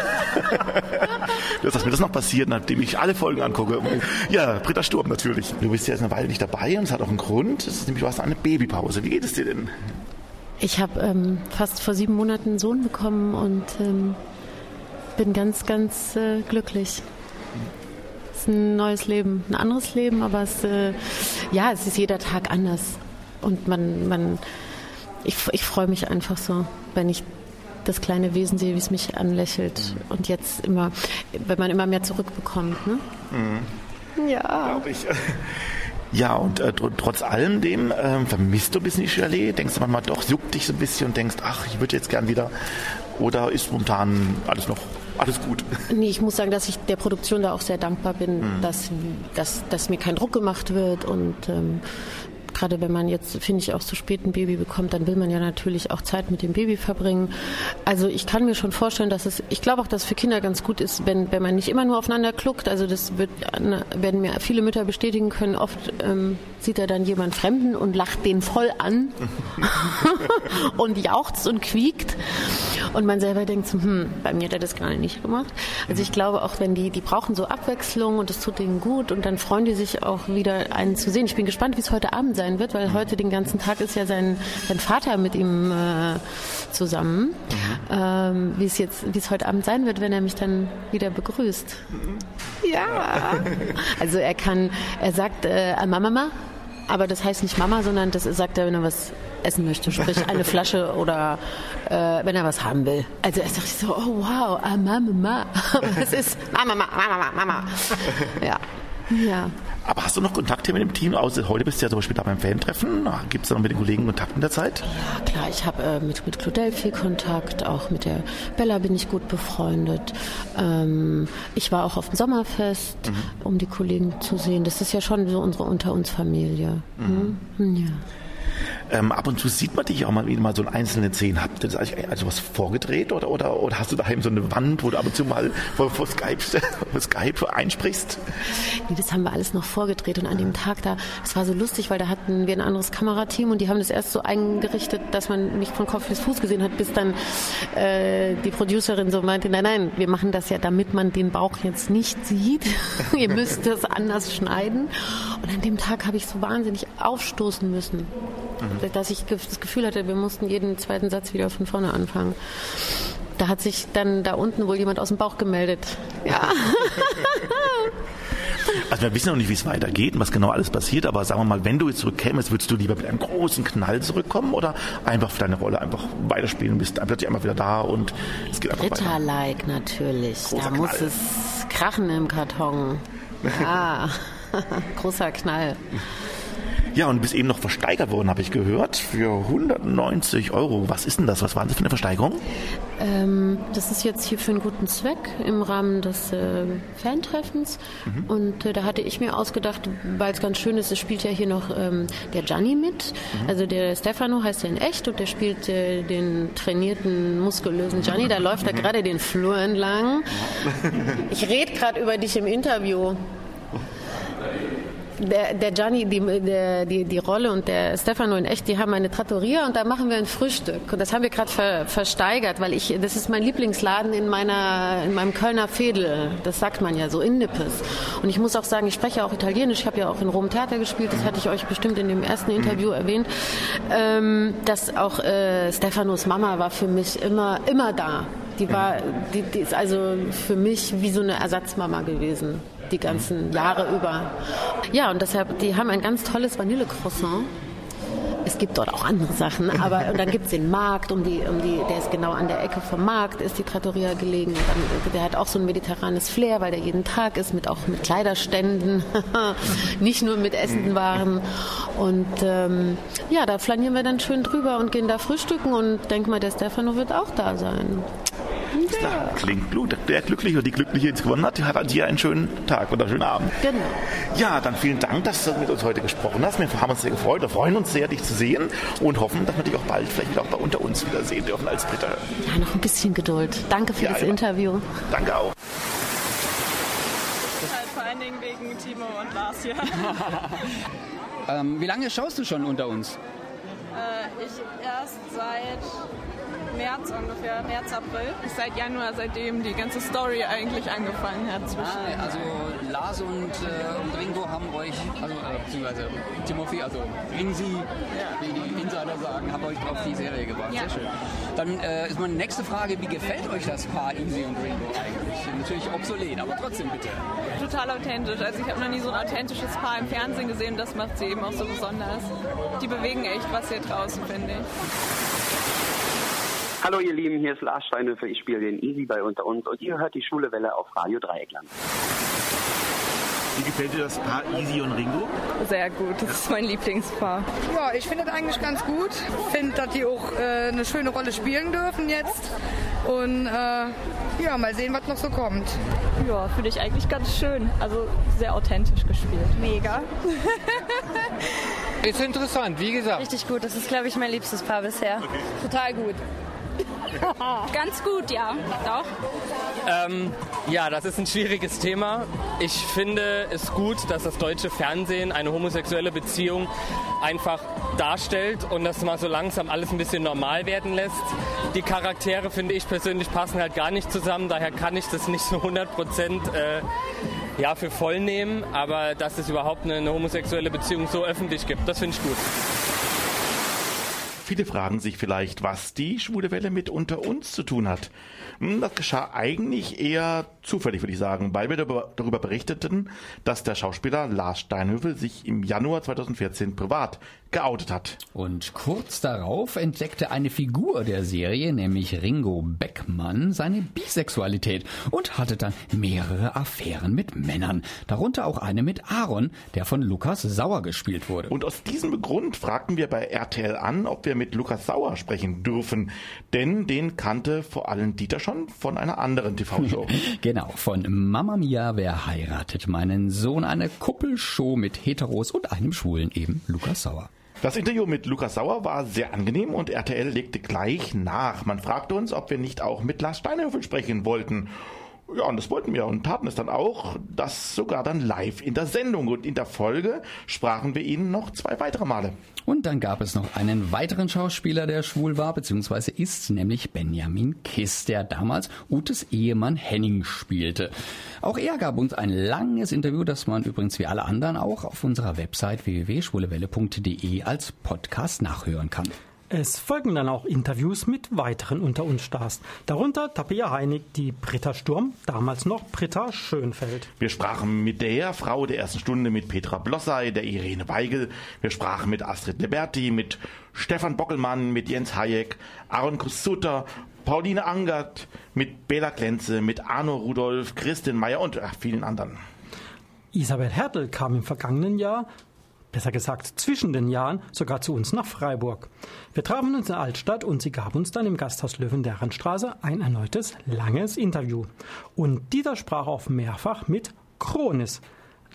Das, dass mir das noch passiert, nachdem ich alle Folgen angucke. Ja, Britta Sturm natürlich. Du bist ja jetzt eine Weile nicht dabei und es hat auch einen Grund. Es ist nämlich, du hast eine Babypause. Wie geht es dir denn? Ich habe ähm, fast vor sieben Monaten einen Sohn bekommen und ähm, bin ganz, ganz äh, glücklich. Es ist ein neues Leben, ein anderes Leben, aber es, äh, ja, es ist jeder Tag anders. Und man, man, ich, ich freue mich einfach so, wenn ich das kleine Wesen sehe, wie es mich anlächelt. Und jetzt immer, wenn man immer mehr zurückbekommt. Ne? Mhm. Ja. Glaube ich. Ja, und äh, tr trotz allem dem äh, vermisst du ein bisschen die Chalet? Denkst du manchmal doch, juckt dich so ein bisschen und denkst, ach, ich würde jetzt gern wieder? Oder ist momentan alles noch, alles gut? Nee, ich muss sagen, dass ich der Produktion da auch sehr dankbar bin, Mhm. dass, dass, dass mir kein Druck gemacht wird und ähm, gerade wenn man jetzt, finde ich, auch zu spät ein Baby bekommt, dann will man ja natürlich auch Zeit mit dem Baby verbringen. Also ich kann mir schon vorstellen, dass es, ich glaube auch, dass es für Kinder ganz gut ist, wenn, wenn man nicht immer nur aufeinander kluckt. Also das wird, werden mir viele Mütter bestätigen können. Oft ähm, sieht er dann jemand Fremden und lacht den voll an und jauchzt und quiekt. Und man selber denkt, hm, bei mir hat er das gar nicht gemacht. Also ich glaube auch, wenn die, die brauchen so Abwechslung und es tut denen gut und dann freuen die sich auch wieder einen zu sehen. Ich bin gespannt, wie es heute Abend sein wird, weil heute den ganzen Tag ist ja sein, sein Vater mit ihm äh, zusammen. Ähm, wie es jetzt, wie es heute Abend sein wird, wenn er mich dann wieder begrüßt. Ja. Also er kann, er sagt äh, Mama, Mama, aber das heißt nicht Mama, sondern das sagt er, wenn er was essen möchte, sprich eine Flasche oder äh, wenn er was haben will. Also er sagt so, oh wow, ah, Mama, Mama. Aber es ist Mama, Mama, Mama, Mama. Ja. Ja. Aber hast du noch Kontakte mit dem Team? Außer heute bist du ja zum Beispiel da beim Fan-Treffen. Gibt es da noch mit den Kollegen Kontakt in der Zeit? Ja, klar, ich habe äh, mit, mit Claudel viel Kontakt, auch mit der Bella bin ich gut befreundet. Ähm, ich war auch auf dem Sommerfest, mhm. um die Kollegen zu sehen. Das ist ja schon so unsere Unter-uns-Familie. Mhm. Mhm. Ja. Ähm, ab und zu sieht man dich auch mal wieder mal so in einzelnen Szenen. Habt ihr das eigentlich also was vorgedreht oder, oder, oder hast du daheim so eine Wand, wo du ab und zu mal vor, vor, Skype, vor Skype einsprichst? Nee, das haben wir alles noch vorgedreht und an dem Tag da, es war so lustig, weil da hatten wir ein anderes Kamerateam und die haben das erst so eingerichtet, dass man mich von Kopf bis Fuß gesehen hat, bis dann äh, die Producerin so meinte, nein, nein, wir machen das ja, damit man den Bauch jetzt nicht sieht. Ihr müsst das anders schneiden. Und an dem Tag habe ich so wahnsinnig aufstoßen müssen. Mhm. Dass ich das Gefühl hatte, wir mussten jeden zweiten Satz wieder von vorne anfangen. Da hat sich dann da unten wohl jemand aus dem Bauch gemeldet. Ja. Also wir wissen noch nicht, wie es weitergeht und was genau alles passiert, aber sagen wir mal, wenn du jetzt zurückkämest, würdest du lieber mit einem großen Knall zurückkommen oder einfach für deine Rolle einfach weiterspielen und bist plötzlich einmal wieder da und es geht einfach Ritter-like natürlich. Großer da Knall. muss es krachen im Karton. Ja, großer Knall. Ja, und du bist eben noch versteigert worden, habe ich gehört, für 190 Euro. Was ist denn das? Was war das für eine Versteigerung? Ähm, das ist jetzt hier für einen guten Zweck im Rahmen des äh, Fantreffens. Mhm. Und äh, da hatte ich mir ausgedacht, weil es ganz schön ist, es spielt ja hier noch ähm, der Gianni mit. Mhm. Also der Stefano heißt ja in echt und der spielt äh, den trainierten, muskulösen Gianni. Da läuft er mhm. gerade den Flur entlang. Ich rede gerade über dich im Interview der, der Gianni, die, der, die, die Rolle und der Stefano in echt, die haben eine Trattoria und da machen wir ein Frühstück. Und das haben wir gerade ver, versteigert, weil ich, das ist mein Lieblingsladen in meiner, in meinem Kölner Fädel. Das sagt man ja so, in Nippes. Und ich muss auch sagen, ich spreche auch Italienisch. Ich habe ja auch in Rom Theater gespielt. Das hatte ich euch bestimmt in dem ersten Interview erwähnt. Ähm, dass auch äh, Stefanos Mama war für mich immer, immer da. Die war, die, die ist also für mich wie so eine Ersatzmama gewesen die ganzen Jahre über. Ja, und deshalb, die haben ein ganz tolles Vanillecroissant. Es gibt dort auch andere Sachen, aber und dann gibt es den Markt, um die, um die, der ist genau an der Ecke vom Markt, ist die Trattoria gelegen. Dann, der hat auch so ein mediterranes Flair, weil der jeden Tag ist, mit auch mit Kleiderständen, nicht nur mit essenden Waren. Und ähm, ja, da flanieren wir dann schön drüber und gehen da frühstücken und denk mal, der Stefano wird auch da sein. Ja. Klingt gut. Der Glückliche oder die Glückliche, die es gewonnen hat, hat an dir einen schönen Tag oder einen schönen Abend. Genau. Ja, dann vielen Dank, dass du mit uns heute gesprochen hast. Wir haben uns sehr gefreut. Wir freuen uns sehr, dich zu sehen und hoffen, dass wir dich auch bald vielleicht wieder auch bei unter uns wiedersehen dürfen als Dritter. Ja, noch ein bisschen Geduld. Danke für ja, das immer. Interview. Danke auch. Halt vor allen Dingen wegen Timo und Lars hier. ähm, wie lange schaust du schon unter uns? Äh, ich erst seit März ungefähr, März, April. Seit Januar, seitdem die ganze Story eigentlich angefangen hat. Zwischen ah, also Lars und, äh, und Ringo haben euch, also, äh, beziehungsweise Timothy, also Ringsi, ja. wie die Insider sagen, haben euch auf die Serie gebracht. Ja. Sehr schön. Dann äh, ist meine nächste Frage, wie gefällt euch das Paar Easy und Ringo eigentlich? Natürlich obsolet, aber trotzdem bitte. Total authentisch. Also ich habe noch nie so ein authentisches Paar im Fernsehen gesehen. Das macht sie eben auch so besonders. Die bewegen echt was hier draußen, finde ich. Hallo ihr Lieben, hier ist Lars Steinhöfer, ich spiele den Easy bei Unter uns und ihr hört die Schule Welle auf Radio Dreieckland. Wie gefällt dir das Paar Easy und Ringo? Sehr gut, das ist mein Lieblingspaar. Ja, ich finde das eigentlich ganz gut. Ich finde, dass die auch äh, eine schöne Rolle spielen dürfen jetzt. Und äh, ja, mal sehen, was noch so kommt. Ja, finde ich eigentlich ganz schön. Also sehr authentisch gespielt. Mega. ist interessant, wie gesagt. Richtig gut, das ist, glaube ich, mein liebstes Paar bisher. Okay. Total gut. Ganz gut, ja. Doch. Ähm, ja, das ist ein schwieriges Thema. Ich finde es gut, dass das deutsche Fernsehen eine homosexuelle Beziehung einfach darstellt und das mal so langsam alles ein bisschen normal werden lässt. Die Charaktere, finde ich persönlich, passen halt gar nicht zusammen. Daher kann ich das nicht so 100 Prozent äh, ja, für voll nehmen. Aber dass es überhaupt eine, eine homosexuelle Beziehung so öffentlich gibt, das finde ich gut. Viele fragen sich vielleicht, was die schwule Welle mit unter uns zu tun hat. Hm, Das geschah eigentlich eher zufällig, würde ich sagen, weil wir darüber berichteten, dass der Schauspieler Lars Steinhöfel sich im Januar 2014 privat geoutet hat. Und kurz darauf entdeckte eine Figur der Serie, nämlich Ringo Beckmann, seine Bisexualität und hatte dann mehrere Affären mit Männern, darunter auch eine mit Aaron, der von Lukas Sauer gespielt wurde. Und aus diesem Grund fragten wir bei RTL an, ob wir mit Lukas Sauer sprechen dürfen, denn den kannte vor allem Dieter schon von einer anderen TV-Show. Genau, von Mama Mia, wer heiratet meinen Sohn, eine Kuppelshow mit Heteros und einem Schwulen, eben Lukas Sauer. Das Interview mit Lukas Sauer war sehr angenehm und RTL legte gleich nach. Man fragte uns, ob wir nicht auch mit Lars Steinhöfel sprechen wollten. Ja, und das wollten wir und taten es dann auch. Das sogar dann live in der Sendung. Und in der Folge sprachen wir ihn noch zwei weitere Male. Und dann gab es noch einen weiteren Schauspieler, der schwul war, beziehungsweise ist, nämlich Benjamin Kiss, der damals Utes Ehemann Henning spielte. Auch er gab uns ein langes Interview, das man übrigens wie alle anderen auch auf unserer Website www.schwulewelle.de als Podcast nachhören kann. Es folgen dann auch Interviews mit weiteren unter uns Stars. Darunter Tabea Heinig, die Britta Sturm, damals noch Britta Schönfeld. Wir sprachen mit der Frau der ersten Stunde, mit Petra Blossay, der Irene Weigel. Wir sprachen mit Astrid Liberti, mit Stefan Bockelmann, mit Jens Hayek, Aaron Kusutter, Pauline Angert, mit Bela Klenze, mit Arno Rudolf, Christin Meyer und ach, vielen anderen. Isabel Hertel kam im vergangenen Jahr, besser gesagt zwischen den Jahren, sogar zu uns nach Freiburg. Wir trafen uns in Altstadt und sie gab uns dann im Gasthaus Löwen der Randstraße ein erneutes langes Interview. Und Dieter sprach auch mehrfach mit Kronis.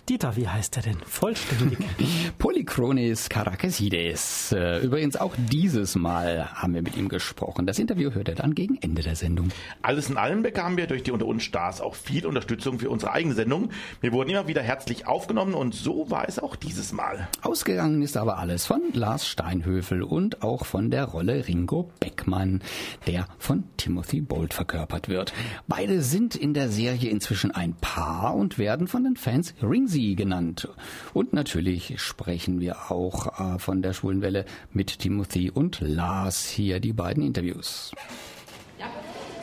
Dieter, wie heißt er denn vollständig? Polychronis Karakasides. Äh, Übrigens auch dieses Mal haben wir mit ihm gesprochen. Das Interview hört er dann gegen Ende der Sendung. Alles in allem bekamen wir durch die Unter uns Stars auch viel Unterstützung für unsere eigene Sendung. Wir wurden immer wieder herzlich aufgenommen und so war es auch dieses Mal. Ausgegangen ist aber alles von Lars Steinhöfel und auch von der Rolle Ringo Beckmann, der von Timothy Bolt verkörpert wird. Beide sind in der Serie inzwischen ein Paar und werden von den Fans Ringsy genannt. Und natürlich sprechen wir auch äh, von der Schwulenwelle mit Timothy und Lars hier die beiden Interviews. Ja.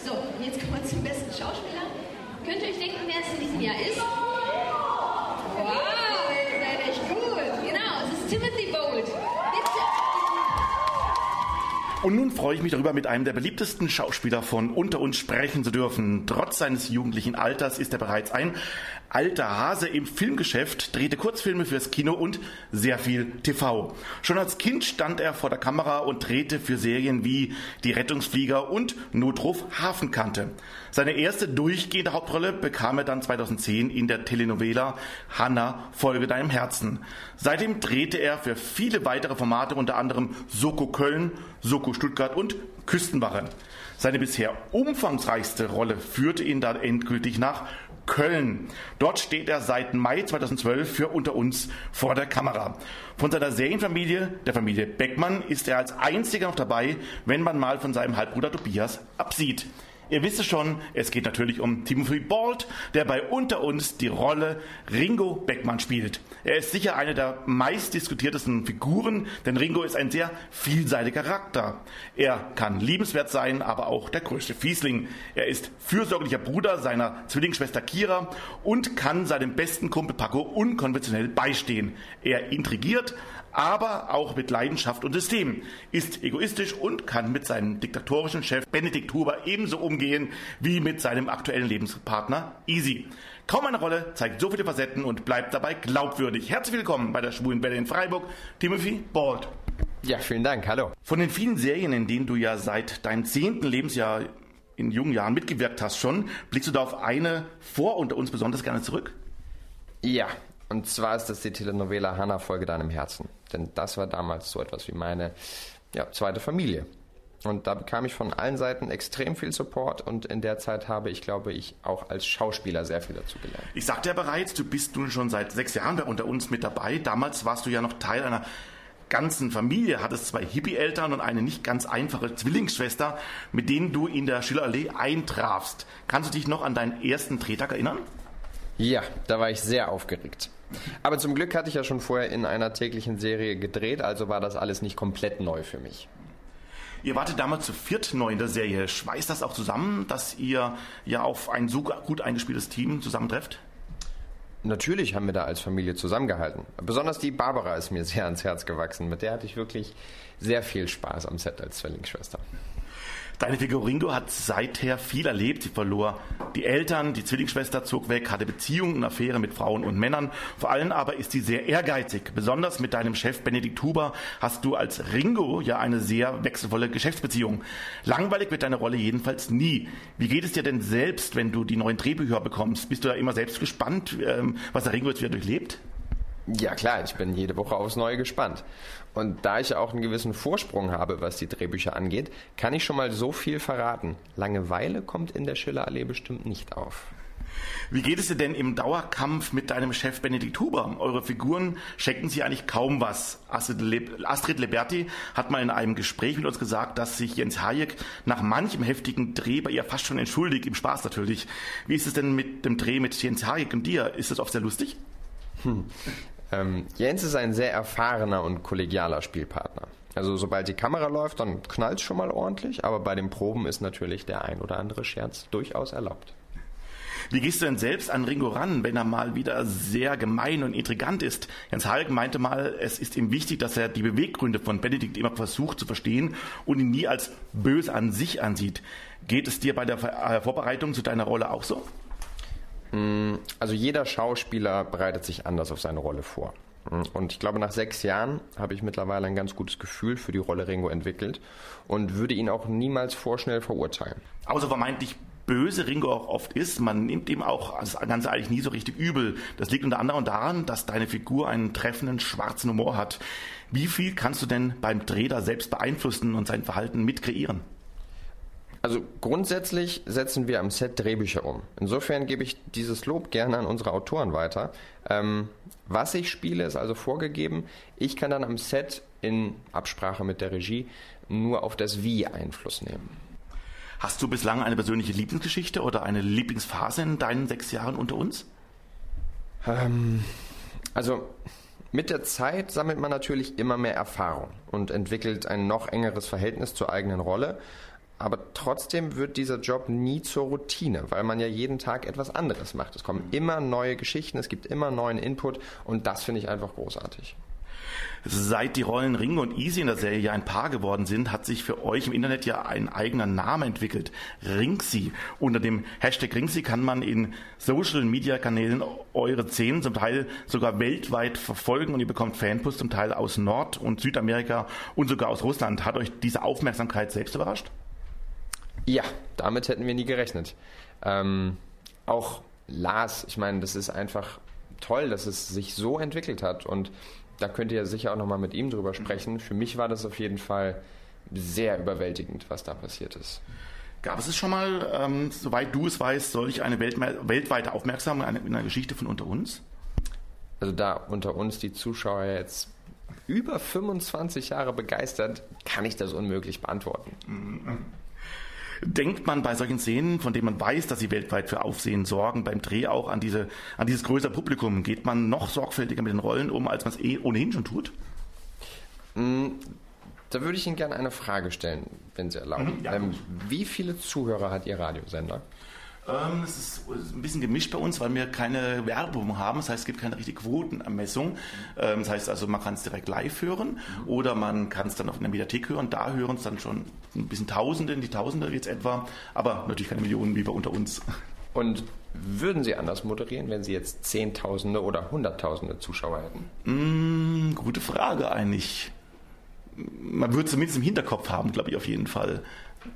So, und jetzt kommen wir zum besten Schauspieler. Könnt ihr euch denken, wer es in diesem Jahr ist? Wow, ihr seid echt gut. Genau, es ist Timothy Bolt. Bitte. Und nun freue ich mich darüber, mit einem der beliebtesten Schauspieler von Unter uns sprechen zu dürfen. Trotz seines jugendlichen Alters ist er bereits ein alter Hase im Filmgeschäft, drehte Kurzfilme fürs Kino und sehr viel TV. Schon als Kind stand er vor der Kamera und drehte für Serien wie Die Rettungsflieger und Notruf Hafenkante. Seine erste durchgehende Hauptrolle bekam er dann 2010 in der Telenovela Hanna, folge deinem Herzen. Seitdem drehte er für viele weitere Formate, unter anderem Soko Köln, Soko Stuttgart und Küstenwache. Seine bisher umfangreichste Rolle führte ihn dann endgültig nach Köln. Dort steht er seit Mai 2012 für Unter uns vor der Kamera. Von seiner Serienfamilie, der Familie Beckmann, ist er als einziger noch dabei, wenn man mal von seinem Halbbruder Tobias absieht. Ihr wisst es schon, es geht natürlich um Timothy Bald, der bei Unter uns die Rolle Ringo Beckmann spielt. Er ist sicher eine der meistdiskutiertesten Figuren, denn Ringo ist ein sehr vielseitiger Charakter. Er kann liebenswert sein, aber auch der größte Fiesling. Er ist fürsorglicher Bruder seiner Zwillingsschwester Kira und kann seinem besten Kumpel Paco unkonventionell beistehen. Er intrigiert, aber auch mit Leidenschaft und System, ist egoistisch und kann mit seinem diktatorischen Chef Benedikt Huber ebenso umgehen wie mit seinem aktuellen Lebenspartner Easy. Kaum eine Rolle, zeigt so viele Facetten und bleibt dabei glaubwürdig. Herzlich willkommen bei der Schwulen Welle in Freiburg, Timothy Bald. Ja, vielen Dank, hallo. Von den vielen Serien, in denen du ja seit deinem zehnten Lebensjahr in jungen Jahren mitgewirkt hast schon, blickst du da auf eine vor unter uns besonders gerne zurück? Ja, und zwar ist das die Telenovela Hanna Folge deinem Herzen. Denn das war damals so etwas wie meine ja, zweite Familie. Und da bekam ich von allen Seiten extrem viel Support und in der Zeit habe ich, glaube ich, auch als Schauspieler sehr viel dazu gelernt. Ich sagte ja bereits, du bist nun schon seit sechs Jahren bei unter uns mit dabei. Damals warst du ja noch Teil einer ganzen Familie, hattest zwei Hippie-Eltern und eine nicht ganz einfache Zwillingsschwester, mit denen du in der Schillerallee eintrafst. Kannst du dich noch an deinen ersten Drehtag erinnern? Ja, da war ich sehr aufgeregt. Aber zum Glück hatte ich ja schon vorher in einer täglichen Serie gedreht, also war das alles nicht komplett neu für mich. Ihr wartet damals zu viert neu in der Serie. Schweißt das auch zusammen, dass ihr ja auf ein so gut eingespieltes Team zusammentrefft? Natürlich haben wir da als Familie zusammengehalten. Besonders die Barbara ist mir sehr ans Herz gewachsen. Mit der hatte ich wirklich sehr viel Spaß am Set als Zwillingsschwester. Deine Figur Ringo hat seither viel erlebt. Sie verlor die Eltern, die Zwillingsschwester zog weg, hatte Beziehungen und Affäre mit Frauen und Männern. Vor allem aber ist sie sehr ehrgeizig. Besonders mit deinem Chef Benedikt Huber hast du als Ringo ja eine sehr wechselvolle Geschäftsbeziehung. Langweilig wird deine Rolle jedenfalls nie. Wie geht es dir denn selbst, wenn du die neuen Drehbücher bekommst? Bist du da immer selbst gespannt, ähm, was der Ringo jetzt wieder durchlebt? Ja klar, ich bin jede Woche aufs Neue gespannt. Und da ich auch einen gewissen Vorsprung habe, was die Drehbücher angeht, kann ich schon mal so viel verraten. Langeweile kommt in der Schillerallee bestimmt nicht auf. Wie geht es dir denn im Dauerkampf mit deinem Chef Benedikt Huber? Eure Figuren schenken sich eigentlich kaum was. Astrid, Le Astrid Leberti hat mal in einem Gespräch mit uns gesagt, dass sich Jens Hayek nach manchem heftigen Dreh bei ihr fast schon entschuldigt, im Spaß natürlich. Wie ist es denn mit dem Dreh mit Jens Hayek und dir? Ist das oft sehr lustig? Hm. Ähm, Jens ist ein sehr erfahrener und kollegialer Spielpartner. Also sobald die Kamera läuft, dann knallt es schon mal ordentlich, aber bei den Proben ist natürlich der ein oder andere Scherz durchaus erlaubt. Wie gehst du denn selbst an Ringo ran, wenn er mal wieder sehr gemein und intrigant ist? Jens Halk meinte mal, es ist ihm wichtig, dass er die Beweggründe von Benedikt immer versucht zu verstehen und ihn nie als böse an sich ansieht. Geht es dir bei der äh, Vorbereitung zu deiner Rolle auch so? Mm, also jeder Schauspieler bereitet sich anders auf seine Rolle vor. Mm, und ich glaube, nach sechs Jahren habe ich mittlerweile ein ganz gutes Gefühl für die Rolle Ringo entwickelt und würde ihn auch niemals vorschnell verurteilen. So vermeintlich böse Ringo auch oft ist, man nimmt ihm auch das Ganze eigentlich nie so richtig übel. Das liegt unter anderem daran, dass deine Figur einen treffenden schwarzen Humor hat. Wie viel kannst du denn beim Dreh da selbst beeinflussen und sein Verhalten mitkreieren? Also grundsätzlich setzen wir am Set Drehbücher um. Insofern gebe ich dieses Lob gerne an unsere Autoren weiter. Ähm, was ich spiele, ist also vorgegeben. Ich kann dann am Set in Absprache mit der Regie nur auf das Wie Einfluss nehmen. Hast du bislang eine persönliche Lieblingsgeschichte oder eine Lieblingsphase in deinen sechs Jahren unter uns? Ähm, also mit der Zeit sammelt man natürlich immer mehr Erfahrung und entwickelt ein noch engeres Verhältnis zur eigenen Rolle. Aber trotzdem wird dieser Job nie zur Routine, weil man ja jeden Tag etwas anderes macht. Es kommen immer neue Geschichten, es gibt immer neuen Input und das finde ich einfach großartig. Seit die Rollen Ringo und Easy in der Serie ja ein Paar geworden sind, hat sich für euch im Internet ja ein eigener Name entwickelt. Ringsi. Unter dem Hashtag Ringsi kann man in Social Media Kanälen eure Szenen zum Teil sogar weltweit verfolgen und ihr bekommt Fanpost zum Teil aus Nord- und Südamerika und sogar aus Russland. Hat euch diese Aufmerksamkeit selbst überrascht? Ja, damit hätten wir nie gerechnet. Ähm, auch Lars, ich meine, das ist einfach toll, dass es sich so entwickelt hat und da könnt ihr sicher auch nochmal mit ihm drüber sprechen. Für mich war das auf jeden Fall sehr überwältigend, was da passiert ist. Gab es schon mal, ähm, soweit du es weißt, solch eine Welt weltweite Aufmerksamkeit in einer Geschichte von unter uns? Also da unter uns die Zuschauer jetzt über 25 Jahre begeistert, kann ich das unmöglich beantworten. Denkt man bei solchen Szenen, von denen man weiß, dass sie weltweit für Aufsehen sorgen, beim Dreh auch an, diese, an dieses größere Publikum? Geht man noch sorgfältiger mit den Rollen um, als man es eh ohnehin schon tut? Mm, da würde ich Ihnen gerne eine Frage stellen, wenn Sie erlauben. Mhm, ja, ähm, wie viele Zuhörer hat Ihr Radiosender? Ähm, es ist ein bisschen gemischt bei uns, weil wir keine Werbung haben. Das heißt, es gibt keine richtige Quotenermessung. Ähm, das heißt also, man kann es direkt live hören oder man kann es dann auf einer Mediathek hören. Da hören es dann schon ein bisschen Tausende, die Tausende jetzt etwa, aber natürlich keine Millionen wie bei unter uns. Und würden Sie anders moderieren, wenn Sie jetzt Zehntausende oder Hunderttausende Zuschauer hätten? Mm, gute Frage eigentlich. Man würde zumindest im Hinterkopf haben, glaube ich, auf jeden Fall.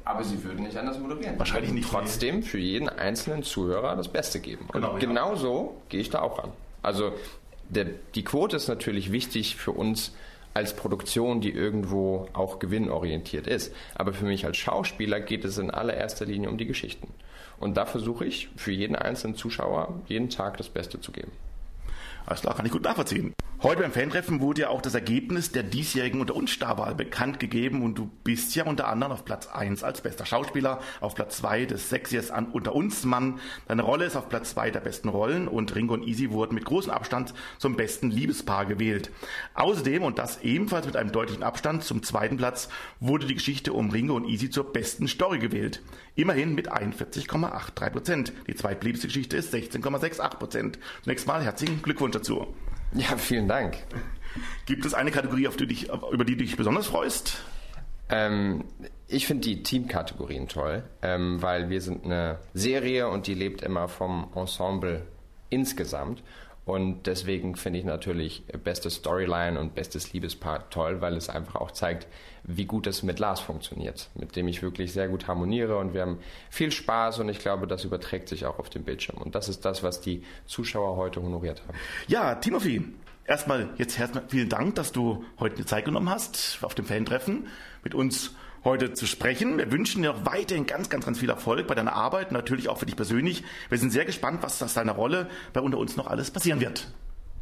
Aber Sie würden nicht anders moderieren. Wahrscheinlich nicht. Trotzdem für jeden einzelnen Zuhörer das Beste geben. Und genau, genau ja. so gehe ich da auch ran. Also der, die Quote ist natürlich wichtig für uns als Produktion, die irgendwo auch gewinnorientiert ist. Aber für mich als Schauspieler geht es in allererster Linie um die Geschichten. Und da versuche ich für jeden einzelnen Zuschauer jeden Tag das Beste zu geben. Alles klar, kann ich gut nachvollziehen. Heute beim Fantreffen wurde ja auch das Ergebnis der diesjährigen Unter uns Starwahl bekannt gegeben und du bist ja unter anderem auf Platz 1 als bester Schauspieler, auf Platz 2 des Sexiest an Unter uns Mann. Deine Rolle ist auf Platz 2 der besten Rollen und Ringo und Easy wurden mit großem Abstand zum besten Liebespaar gewählt. Außerdem, und das ebenfalls mit einem deutlichen Abstand zum zweiten Platz, wurde die Geschichte um Ringo und Easy zur besten Story gewählt. Immerhin mit 41,83 Prozent. Die zweitbeliebste Geschichte ist 16,68 Prozent. Zunächst mal herzlichen Glückwunsch dazu. Ja, vielen Dank. Gibt es eine Kategorie, die dich, über die du dich besonders freust? Ähm, ich finde die Teamkategorien toll, ähm, weil wir sind eine Serie und die lebt immer vom Ensemble insgesamt. Und deswegen finde ich natürlich beste Storyline und bestes Liebespaar toll, weil es einfach auch zeigt, wie gut es mit Lars funktioniert, mit dem ich wirklich sehr gut harmoniere und wir haben viel Spaß und ich glaube, das überträgt sich auch auf dem Bildschirm. Und das ist das, was die Zuschauer heute honoriert haben. Ja, Timothy, erstmal jetzt erstmal vielen Dank, dass du heute die Zeit genommen hast, auf dem Fan-Treffen mit uns heute zu sprechen. Wir wünschen dir noch weiterhin ganz, ganz, ganz viel Erfolg bei deiner Arbeit, natürlich auch für dich persönlich. Wir sind sehr gespannt, was aus deiner Rolle bei unter uns noch alles passieren wird.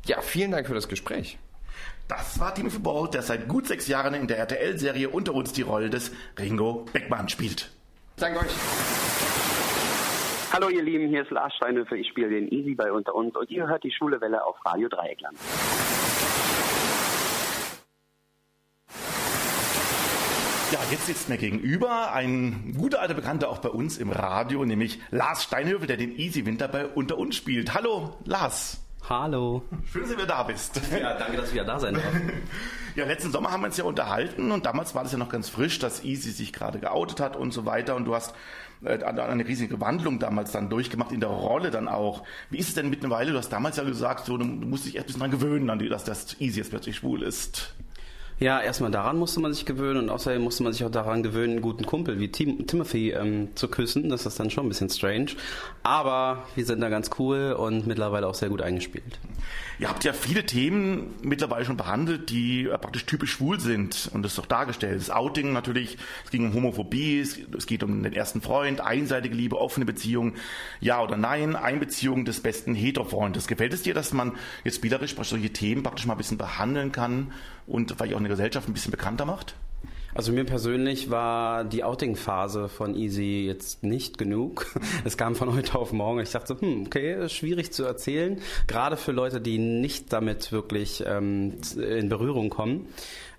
Ja, vielen Dank für das Gespräch. Das war Timothy Ball, der seit gut sechs Jahren in der RTL-Serie Unter uns die Rolle des Ringo Beckmann spielt. Danke euch. Hallo ihr Lieben, hier ist Lars Steinhöfer, ich spiele den Easy bei Unter uns und ihr hört die Schule Welle auf Radio Dreieckland. Ja, jetzt sitzt mir gegenüber ein guter alter Bekannter auch bei uns im Radio, nämlich Lars Steinhövel, der den Easy Winter bei Unter uns spielt. Hallo, Lars. Hallo. Schön, dass du wieder da bist. Ja, danke, dass ich wieder da sein darf. Ja, letzten Sommer haben wir uns ja unterhalten und damals war das ja noch ganz frisch, dass Easy sich gerade geoutet hat und so weiter und du hast äh, eine riesige Wandlung damals dann durchgemacht in der Rolle dann auch. Wie ist es denn mittlerweile? Du hast damals ja gesagt, so, du musst dich erst ein bisschen dran gewöhnen, dass das Easy jetzt plötzlich schwul ist. Ja, erstmal daran musste man sich gewöhnen und außerdem musste man sich auch daran gewöhnen, einen guten Kumpel wie Tim Timothy ähm, zu küssen. Das ist dann schon ein bisschen strange. Aber wir sind da ganz cool und mittlerweile auch sehr gut eingespielt. Ihr habt ja viele Themen mittlerweile schon behandelt, die praktisch typisch schwul sind und das ist doch dargestellt. Das Outing natürlich, es ging um Homophobie, es, geht um den ersten Freund, einseitige Liebe, offene Beziehung, ja oder nein, Einbeziehung des besten Heterofreundes. Gefällt es dir, dass man jetzt spielerisch solche Themen praktisch mal ein bisschen behandeln kann und vielleicht auch eine Gesellschaft ein bisschen bekannter macht? Also mir persönlich war die Outing-Phase von Easy jetzt nicht genug. Es kam von heute auf morgen. Ich dachte, hm, okay, schwierig zu erzählen, gerade für Leute, die nicht damit wirklich ähm, in Berührung kommen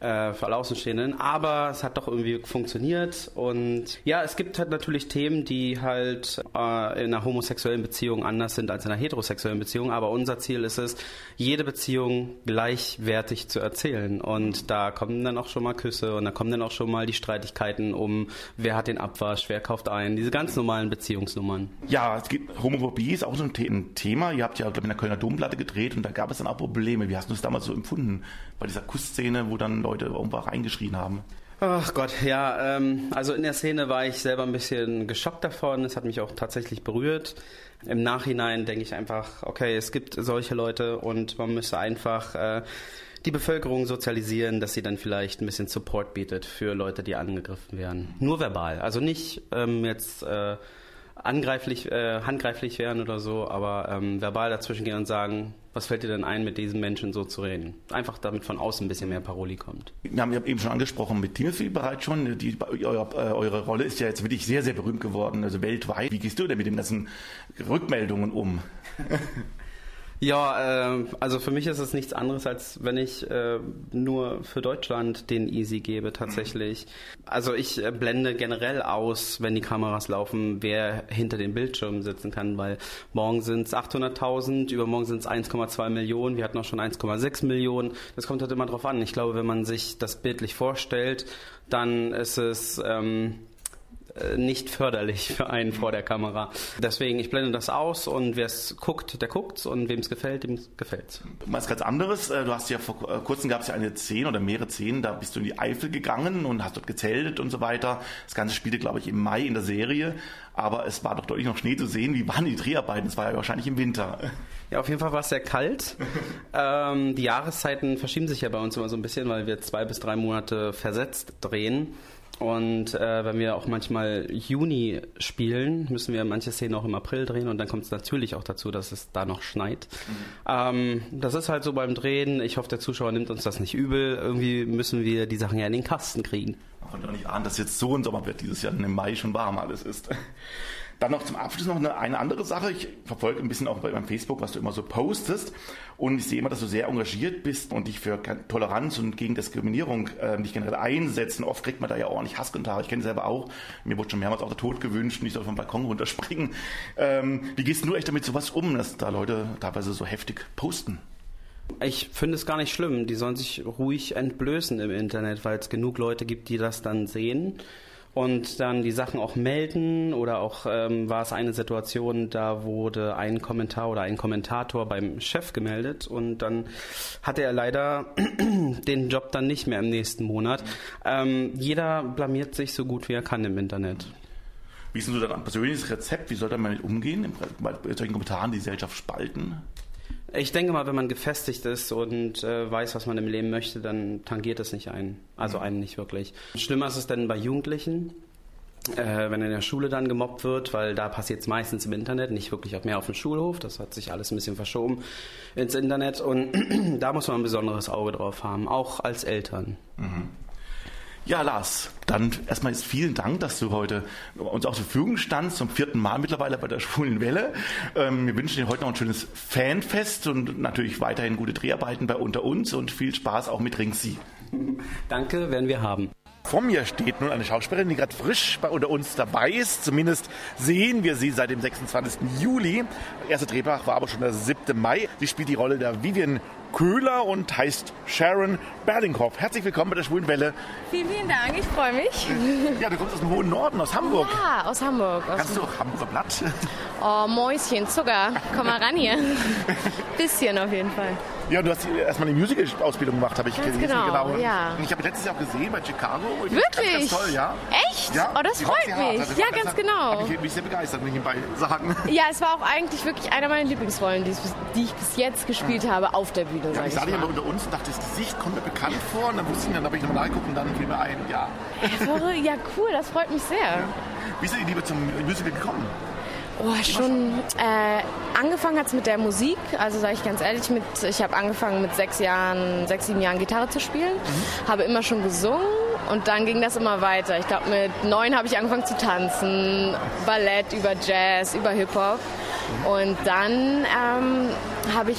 äh, für alle Außenstehenden. Aber es hat doch irgendwie funktioniert. Und ja, es gibt halt natürlich Themen, die halt äh, in einer homosexuellen Beziehung anders sind als in einer heterosexuellen Beziehung. Aber unser Ziel ist es, jede Beziehung gleichwertig zu erzählen. Und da kommen dann auch schon mal Küsse und da kommen dann auch schon mal die Streitigkeiten um, wer hat den Abwasch, wer kauft ein, diese ganz normalen Beziehungsnummern. Ja, es gibt, Homophobie ist auch so ein, Thema. Ihr habt ja, glaube ich, in der Kölner Domplatte gedreht und da gab es dann auch Probleme. Wie hast du es damals so empfunden bei dieser Kussszene, wo dann Leute irgendwo reingeschrien haben? Ach Gott, ja, ähm, also in der Szene war ich selber ein bisschen geschockt davon. Es hat mich auch tatsächlich berührt. Im Nachhinein denke ich einfach, okay, es gibt solche Leute und man müsste einfach äh, die Bevölkerung sozialisieren, dass sie dann vielleicht ein bisschen Support bietet für Leute, die angegriffen werden. Nur verbal, also nicht ähm, jetzt äh, angreiflich, äh, handgreiflich werden oder so, aber ähm, verbal dazwischen gehen und sagen, was fällt dir denn ein, mit diesen Menschen so zu reden? Einfach damit von außen ein bisschen mehr Paroli kommt. Wir haben ja eben schon angesprochen mit Timothy bereits schon. Die, eure, äh, eure Rolle ist ja jetzt wirklich sehr, sehr berühmt geworden, also weltweit. Wie gehst du denn mit den ganzen Rückmeldungen um? Ja, äh, also für mich ist es nichts anderes, als wenn ich äh, nur für Deutschland den Easy gebe tatsächlich. Also ich äh, blende generell aus, wenn die Kameras laufen, wer hinter den Bildschirmen sitzen kann, weil morgen sind es 800.000, übermorgen sind es 1,2 Millionen, wir hatten auch schon 1,6 Millionen. Das kommt halt immer drauf an. Ich glaube, wenn man sich das bildlich vorstellt, dann ist es... Ähm, äh, nicht förderlich für einen vor der Kamera. Deswegen, ich blende das aus und wer es guckt, der guckt's und wem es gefällt, dem gefällt's. Was ganz anderes, äh, du hast ja vor äh, kurzem gab es ja eine Szene oder mehrere Szenen, da bist du in die Eifel gegangen und hast dort gezeltet und so weiter. Das Ganze spielte, glaube ich, im Mai in der Serie, aber es war doch deutlich noch Schnee zu sehen. Wie waren die Dreharbeiten? Es war ja wahrscheinlich im Winter. Ja, auf jeden Fall war es sehr kalt. ähm, die Jahreszeiten verschieben sich ja bei uns immer so ein bisschen, weil wir zwei bis drei Monate versetzt drehen. Und äh, wenn wir auch manchmal Juni spielen, müssen wir manche Szenen auch im April drehen und dann kommt es natürlich auch dazu, dass es da noch schneit. Mhm. Ähm, das ist halt so beim Drehen. Ich hoffe, der Zuschauer nimmt uns das nicht übel. Irgendwie müssen wir die Sachen ja in den Kasten kriegen. Man konnte auch nicht ahnen, dass jetzt so ein Sommer wird, dieses Jahr im Mai schon warm alles ist. Dann noch zum Abschluss noch eine, eine andere Sache. Ich verfolge ein bisschen auch bei meinem Facebook, was du immer so postest. Und ich sehe immer, dass du sehr engagiert bist und dich für Toleranz und gegen Diskriminierung äh, dich generell einsetzt. Und oft kriegt man da ja ordentlich Hasskommentare. Ich kenne selber auch. Mir wurde schon mehrmals auch der Tod gewünscht und ich soll vom Balkon runterspringen. Ähm, wie gehst du echt damit sowas um, dass da Leute teilweise so heftig posten? Ich finde es gar nicht schlimm. Die sollen sich ruhig entblößen im Internet, weil es genug Leute gibt, die das dann sehen und dann die Sachen auch melden oder auch ähm, war es eine Situation, da wurde ein Kommentar oder ein Kommentator beim Chef gemeldet und dann hatte er leider den Job dann nicht mehr im nächsten Monat. Ähm, jeder blamiert sich so gut wie er kann im Internet. Wie ist denn so dein persönliches Rezept? Wie soll man damit umgehen? Bei solchen Kommentaren die Gesellschaft spalten? Ich denke mal, wenn man gefestigt ist und äh, weiß, was man im Leben möchte, dann tangiert es nicht einen. Also mhm. einen nicht wirklich. Schlimmer ist es denn bei Jugendlichen, äh, wenn in der Schule dann gemobbt wird, weil da passiert es meistens im Internet, nicht wirklich auch mehr auf dem Schulhof. Das hat sich alles ein bisschen verschoben ins Internet und da muss man ein besonderes Auge drauf haben, auch als Eltern. Mhm. Ja, Lars, dann erstmal jetzt vielen Dank, dass du heute uns auch zur Verfügung standst, zum vierten Mal mittlerweile bei der Schwulen Welle. Ähm, wir wünschen dir heute noch ein schönes Fanfest und natürlich weiterhin gute Dreharbeiten bei Unter uns und viel Spaß auch mit Ringsi. Danke, werden wir haben. Vor mir steht nun eine Schauspielerin, die gerade frisch bei unter uns dabei ist. Zumindest sehen wir sie seit dem 26. Juli. Der erste Drehtag war aber schon der 7. Mai. Sie spielt die Rolle der Vivian Köhler und heißt Sharon Berlinghoff. Herzlich willkommen bei der Schwulen Welle. Vielen, vielen Dank, ich freue mich. Ja, du kommst aus dem hohen Norden, aus Hamburg. Ja, aus Hamburg. Aus Kannst du auch Hamburger Blatt? Oh, Mäuschen, Zucker, komm mal ran hier. Bisschen auf jeden Fall. Ja, du hast erstmal eine Musical-Ausbildung gemacht, habe ich ganz gelesen. Genau, genau. Ja. Und ich habe letztes Jahr auch gesehen bei Chicago. Wirklich? Ganz, ganz toll, ja. Echt? Ja, oh, das freut mich. Also, ja, ganz genau. Ich mich sehr begeistert, muss ich nebenbei sagen. Ja, es war auch eigentlich wirklich einer meiner Lieblingsrollen, die, die ich bis jetzt gespielt habe auf der Bühne. Ja, ich sah dich aber unter uns und dachte, das Gesicht kommt mir bekannt vor. Und dann wusste ich, dann habe ich nochmal nachgeguckt und dann fiel mir ein, ja. Ja, cool, das freut mich sehr. Wie ist denn die Liebe zum Musical gekommen? Oh, schon. Äh, angefangen hat es mit der Musik. Also sage ich ganz ehrlich, mit, ich habe angefangen mit sechs Jahren, sechs, sieben Jahren Gitarre zu spielen. Mhm. Habe immer schon gesungen und dann ging das immer weiter. Ich glaube, mit neun habe ich angefangen zu tanzen. Ballett über Jazz, über Hip-Hop. Und dann ähm, habe ich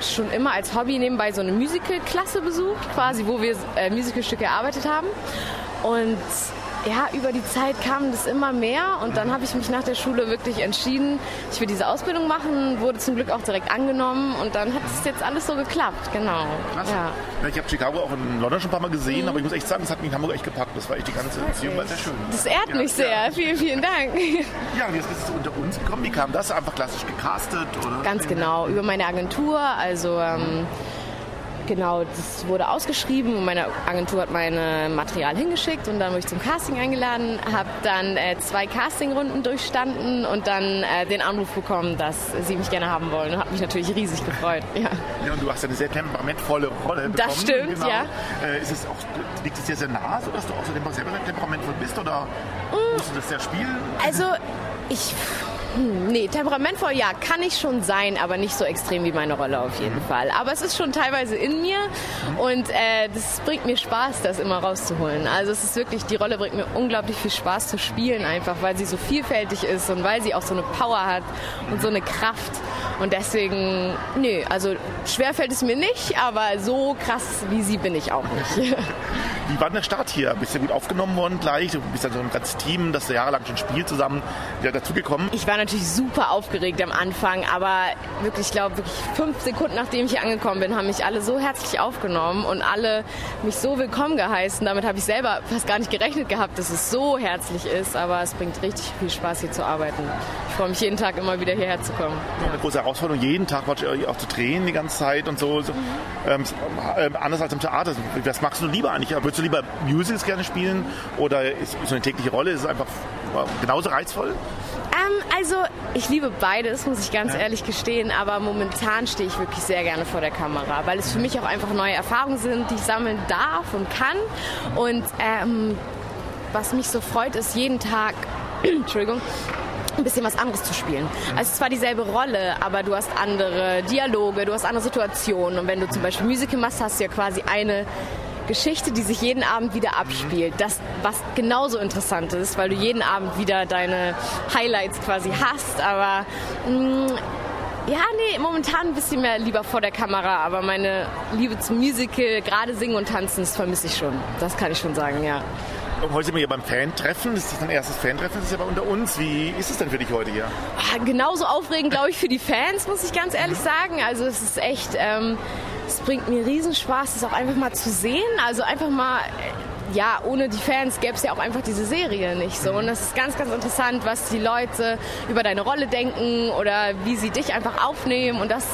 schon immer als Hobby nebenbei so eine Musical-Klasse besucht, quasi, wo wir äh, Musicalstücke erarbeitet haben. Und ja, über die Zeit kam das immer mehr und dann habe ich mich nach der Schule wirklich entschieden, ich will diese Ausbildung machen, wurde zum Glück auch direkt angenommen und dann hat es jetzt alles so geklappt, genau. Klasse. Ja. Ich habe Chicago auch in London schon ein paar Mal gesehen, mhm. aber ich muss echt sagen, es hat mich in Hamburg echt gepackt. Das war echt die ganze Beziehung, war sehr schön. Das ehrt ja, mich sehr, ja. vielen, vielen Dank. Ja, und jetzt bist du unter uns gekommen. Wie kam das? Einfach klassisch gecastet? Oder? Ganz genau, über meine Agentur, also... Ähm, Genau, das wurde ausgeschrieben und meine Agentur hat mein Material hingeschickt und dann wurde ich zum Casting eingeladen, habe dann äh, zwei Castingrunden durchstanden und dann äh, den Anruf bekommen, dass sie mich gerne haben wollen und habe mich natürlich riesig gefreut. Ja. ja, und du hast eine sehr temperamentvolle Rolle bekommen. Das stimmt, genau. ja. Äh, ist es auch, liegt es dir sehr nah, so dass du auch so temperamentvoll bist oder mm. musst du das sehr spielen? Also ich hm, nee, temperamentvoll ja, kann ich schon sein, aber nicht so extrem wie meine Rolle auf jeden mhm. Fall. Aber es ist schon teilweise in mir mhm. und äh, das bringt mir Spaß, das immer rauszuholen. Also es ist wirklich, die Rolle bringt mir unglaublich viel Spaß zu spielen, einfach weil sie so vielfältig ist und weil sie auch so eine Power hat und so eine Kraft. Und deswegen, nö, also schwer fällt es mir nicht, aber so krass wie sie bin ich auch nicht. Wie war denn der Start hier? Bist du gut aufgenommen worden gleich? Du bist ja so ein ganzes Team, das jahrelang schon spielt zusammen, wieder dazugekommen. Ich war natürlich super aufgeregt am Anfang, aber wirklich, ich glaube, wirklich fünf Sekunden nachdem ich hier angekommen bin, haben mich alle so herzlich aufgenommen und alle mich so willkommen geheißen. Damit habe ich selber fast gar nicht gerechnet gehabt, dass es so herzlich ist, aber es bringt richtig viel Spaß hier zu arbeiten. Ich freue mich jeden Tag immer wieder hierher zu kommen. Eine große Herausforderung, jeden Tag auch zu drehen die ganze Zeit und so. so. Ähm, äh, anders als im Theater. Was magst du lieber eigentlich? Würdest du lieber Musicals gerne spielen oder ist so eine tägliche Rolle? Ist es einfach genauso reizvoll? Ähm, also ich liebe beides, muss ich ganz ja. ehrlich gestehen, aber momentan stehe ich wirklich sehr gerne vor der Kamera, weil es für mich auch einfach neue Erfahrungen sind, die ich sammeln darf und kann. Und ähm, was mich so freut, ist jeden Tag, Entschuldigung, ein bisschen was anderes zu spielen. Also zwar dieselbe Rolle, aber du hast andere Dialoge, du hast andere Situationen. Und wenn du zum Beispiel Musical machst, hast du ja quasi eine Geschichte, die sich jeden Abend wieder abspielt. Das, was genauso interessant ist, weil du jeden Abend wieder deine Highlights quasi hast. Aber mh, mm, ja, nee, momentan ein bisschen mehr lieber vor der Kamera, aber meine Liebe zum Musical, gerade singen und tanzen, das vermisse ich schon. Das kann ich schon sagen, ja. Heute sind wir hier beim Fan-Treffen. Das ist dein erstes Fan-Treffen, das ist ja bei unter uns. Wie ist es denn für dich heute hier? Ah, genauso aufregend, glaube ich, für die Fans, muss ich ganz ehrlich sagen. Also es ist echt, ähm, es bringt mir Riesenspaß, das auch einfach mal zu sehen. Also einfach mal ja, ohne die Fans gäbe es ja auch einfach diese Serie nicht so. Und das ist ganz, ganz interessant, was die Leute über deine Rolle denken oder wie sie dich einfach aufnehmen. Und das,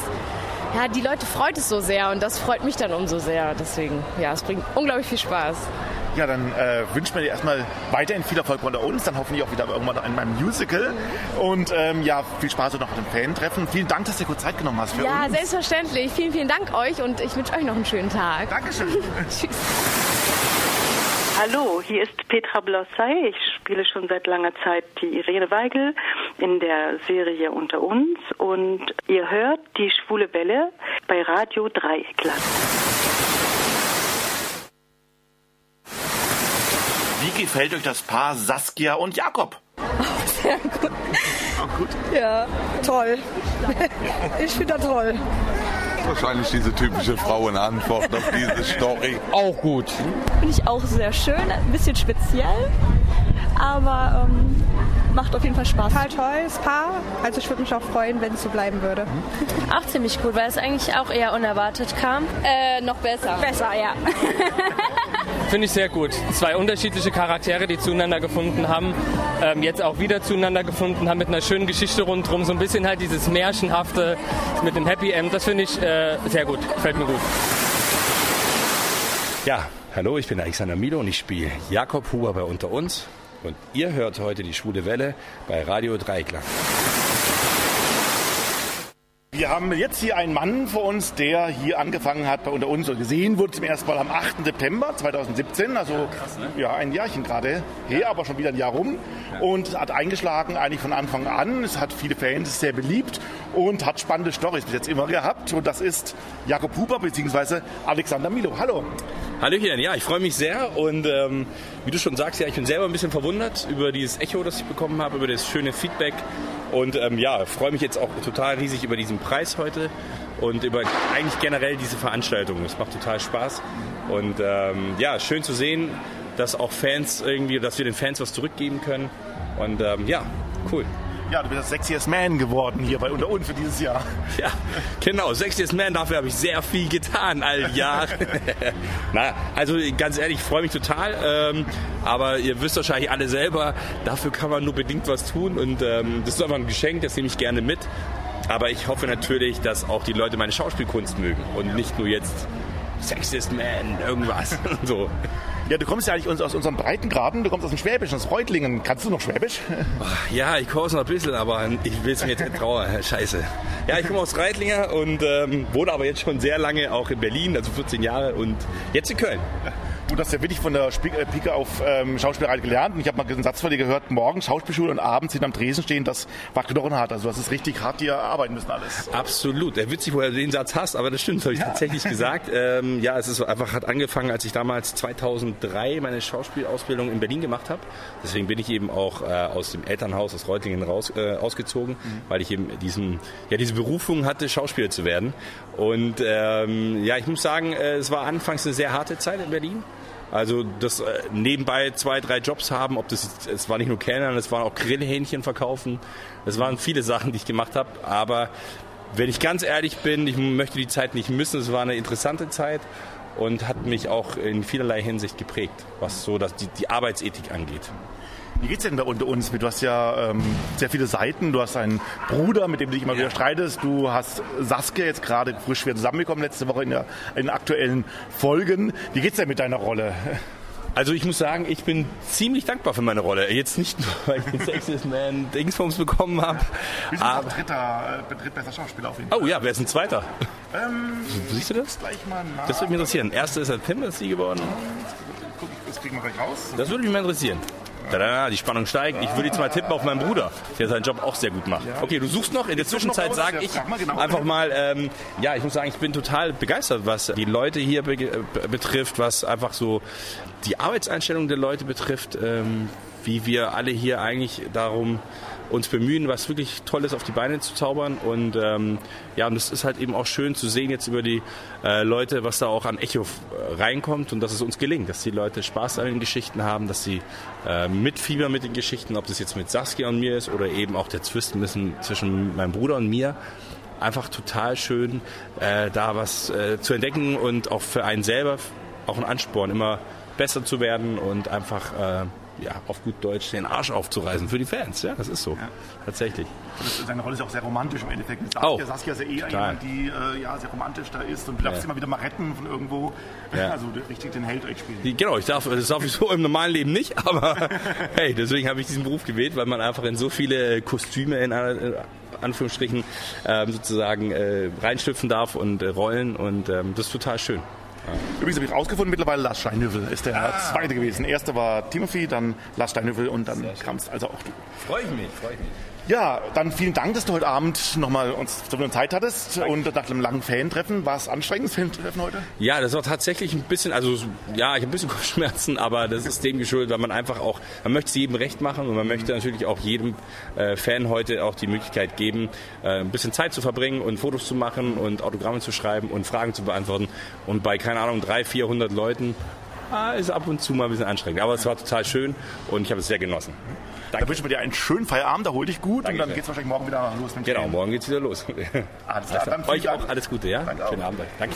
ja, die Leute freut es so sehr und das freut mich dann umso sehr. Deswegen, ja, es bringt unglaublich viel Spaß. Ja, dann äh, wünschen wir dir erstmal weiterhin viel Erfolg unter uns, dann hoffentlich auch wieder irgendwann in meinem Musical. Und ähm, ja, viel Spaß noch mit dem Fan-Treffen. Vielen Dank, dass du dir kurz Zeit genommen hast für ja, uns. Ja, selbstverständlich. Vielen, vielen Dank euch und ich wünsche euch noch einen schönen Tag. Dankeschön. Tschüss. Hallo, hier ist Petra Blossay. Ich spiele schon seit langer Zeit die Irene Weigel in der Serie Unter uns und ihr hört die Schwule Welle bei Radio Dreieckland. Wie gefällt euch das Paar Saskia und Jakob? Sehr gut. Auch gut? Ja, toll. Ich finde das toll. Wahrscheinlich diese typische Frauenantwort auf diese Story. Auch gut. Finde ich auch sehr schön, ein bisschen speziell, aber ähm, macht auf jeden Fall Spaß. Total tolles Paar. Also ich würde mich auch freuen, wenn es so bleiben würde. Auch ziemlich gut, weil es eigentlich auch eher unerwartet kam. Äh, noch besser. Besser, ja. Finde ich sehr gut. Zwei unterschiedliche Charaktere, die zueinander gefunden haben, ähm, jetzt auch wieder zueinander gefunden haben mit einer schönen Geschichte rundherum. So ein bisschen halt dieses Märchenhafte mit dem Happy End. Das finde ich äh, sehr gut. Gefällt mir gut. Ja, hallo, ich bin Alexander Milo und ich spiele Jakob Huber bei Unter uns. Und ihr hört heute die Schwule Welle bei Radio Dreiklang. Wir haben jetzt hier einen Mann vor uns, der hier angefangen hat bei unter uns und gesehen wurde zum ersten Mal am 8. September 2017, also ja, krass, ne? ja ein Jahrchen gerade her, aber schon wieder ein Jahr rum und hat eingeschlagen eigentlich von Anfang an. Es hat viele Fans, ist sehr beliebt und hat spannende Storys bis jetzt immer gehabt und das ist Jakob Huber bzw. Alexander Milo. Hallo. Hallöchen, ja, ich freue mich sehr und ähm, wie du schon sagst, ja, ich bin selber ein bisschen verwundert über dieses Echo, das ich bekommen habe, über das schöne Feedback und ähm, ja, freue mich jetzt auch total riesig über diesen Preis heute und über eigentlich generell diese Veranstaltung. Es macht total Spaß. Und ähm, ja, schön zu sehen, dass auch Fans irgendwie, dass wir den Fans was zurückgeben können. Und ähm, ja, cool. Ja, du bist das Sexiest Man geworden hier bei Unter uns für dieses Jahr. Ja, genau. Sexiest Man, dafür habe ich sehr viel getan all Jahr. Na, also ganz ehrlich, ich freue mich total. Ähm, aber ihr wisst wahrscheinlich alle selber, dafür kann man nur bedingt was tun. Und ähm, das ist einfach ein Geschenk, das nehme ich gerne mit. Aber ich hoffe natürlich, dass auch die Leute meine Schauspielkunst mögen und nicht nur jetzt Sexiest Man, irgendwas. so. Ja, du kommst ja eigentlich aus unserem Breitengraden, du kommst aus dem Schwäbischen, aus Reutlingen. Kannst du noch Schwäbisch? Ja, ich komme noch ein bisschen, aber ich will es mir jetzt trauen. Scheiße. Ja, ich komme aus Reitlinger und ähm, wohne aber jetzt schon sehr lange auch in Berlin, also 14 Jahre und jetzt in Köln. Du hast ja wirklich von der äh, Pike auf ähm, Schauspielerei gelernt. Und ich habe mal einen Satz von dir gehört, morgens Schauspielschule und abends hinterm Tresen stehen, das war knochenhart. Also hast es richtig hart dir arbeiten müssen alles. Absolut. Er witzig, woher du den Satz hast, aber das stimmt, das habe ich ja. tatsächlich gesagt. Ähm, ja, es ist einfach, hat angefangen, als ich damals 2003 meine Schauspielausbildung in Berlin gemacht habe. Deswegen bin ich eben auch äh, aus dem Elternhaus aus Reutlingen raus, äh, ausgezogen, mhm. weil ich eben diesen, ja, diese Berufung hatte, Schauspieler zu werden. Und ähm, ja, ich muss sagen, äh, es war anfangs eine sehr harte Zeit in Berlin. Also das äh, nebenbei zwei, drei Jobs haben, ob das es war nicht nur Kellnern, es waren auch Grillhähnchen verkaufen. Es waren viele Sachen, die ich gemacht habe, aber wenn ich ganz ehrlich bin, ich möchte die Zeit nicht missen. Es war eine interessante Zeit und hat mich auch in vielerlei Hinsicht geprägt, was so dass die, die Arbeitsethik angeht. Wie geht's denn da unter uns? Du hast ja ähm, sehr viele Seiten. Du hast einen Bruder, mit dem du dich immer ja. wieder streitest. Du hast Saskia jetzt gerade frisch wieder zusammengekommen letzte Woche in, der, in aktuellen Folgen. Wie geht's denn mit deiner Rolle? Also ich muss sagen, ich bin ziemlich dankbar für meine Rolle. Jetzt nicht nur, weil ich den Sexiest Man Dingsbums bekommen habe. Wir sind aber dritter, äh, drittbester Schauspieler auf jeden Fall. Oh ja, wer ist ein Zweiter? Ähm, Siehst du das? Das würde mich interessieren. Erster ist halt Pim, ist sie geworden. Das kriegen wir gleich raus. Das würde mich mal interessieren. Tada, die Spannung steigt. Ich würde jetzt mal tippen auf meinen Bruder, der seinen Job auch sehr gut macht. Okay, du suchst noch. In der Zwischenzeit sage ich genau. einfach mal, ähm, ja, ich muss sagen, ich bin total begeistert, was die Leute hier be betrifft, was einfach so die Arbeitseinstellung der Leute betrifft, ähm, wie wir alle hier eigentlich darum uns bemühen, was wirklich Tolles auf die Beine zu zaubern. Und ähm, ja, und es ist halt eben auch schön zu sehen jetzt über die äh, Leute, was da auch an Echo äh, reinkommt und dass es uns gelingt, dass die Leute Spaß an den Geschichten haben, dass sie äh, mitfiebern mit den Geschichten, ob das jetzt mit Saskia und mir ist oder eben auch der Zwist zwischen meinem Bruder und mir einfach total schön, äh, da was äh, zu entdecken und auch für einen selber auch ein Ansporn, immer besser zu werden und einfach äh, ja, auf gut Deutsch den Arsch aufzureißen für die Fans. Ja, das ist so. Ja. Tatsächlich. Das, seine Rolle ist auch sehr romantisch im Endeffekt. Mit Saskia, oh, Saskia ist ja eh jemand, die äh, ja, sehr romantisch da ist und du darfst ja. immer wieder mal retten von irgendwo. Ja. Also richtig den Held spielen. Die, genau, ich darf, das darf ich so im normalen Leben nicht, aber hey, deswegen habe ich diesen Beruf gewählt, weil man einfach in so viele Kostüme in, in Anführungsstrichen ähm, sozusagen äh, reinschlüpfen darf und äh, rollen und ähm, das ist total schön. Übrigens habe ich rausgefunden, mittlerweile Lars Steinhövel ist der ah. zweite gewesen. Erster war Timothy, dann Lars Steinhövel und dann kamst also auch du. Freue ich mich, freue ich mich. Ja, dann vielen Dank, dass du heute Abend nochmal uns so viel Zeit hattest Danke. und nach einem langen Fan-Treffen. War es anstrengend, das Fan-Treffen heute? Ja, das war tatsächlich ein bisschen, also ja, ich habe ein bisschen Kopfschmerzen, aber das ist dem geschuldet, weil man einfach auch, man möchte es jedem recht machen und man möchte natürlich auch jedem äh, Fan heute auch die Möglichkeit geben, äh, ein bisschen Zeit zu verbringen und Fotos zu machen und Autogramme zu schreiben und Fragen zu beantworten. Und bei, keine Ahnung, 300, 400 Leuten ah, ist ab und zu mal ein bisschen anstrengend. Aber es war total schön und ich habe es sehr genossen. Danke. Da wünschen wir dir einen schönen Feierabend, da hol dich gut Danke und dann geht es wahrscheinlich morgen wieder los. Mit genau, morgen geht es wieder los. Alles klar, dann Euch auch alles Gute, ja? Danke Schönen auch. Abend. Danke.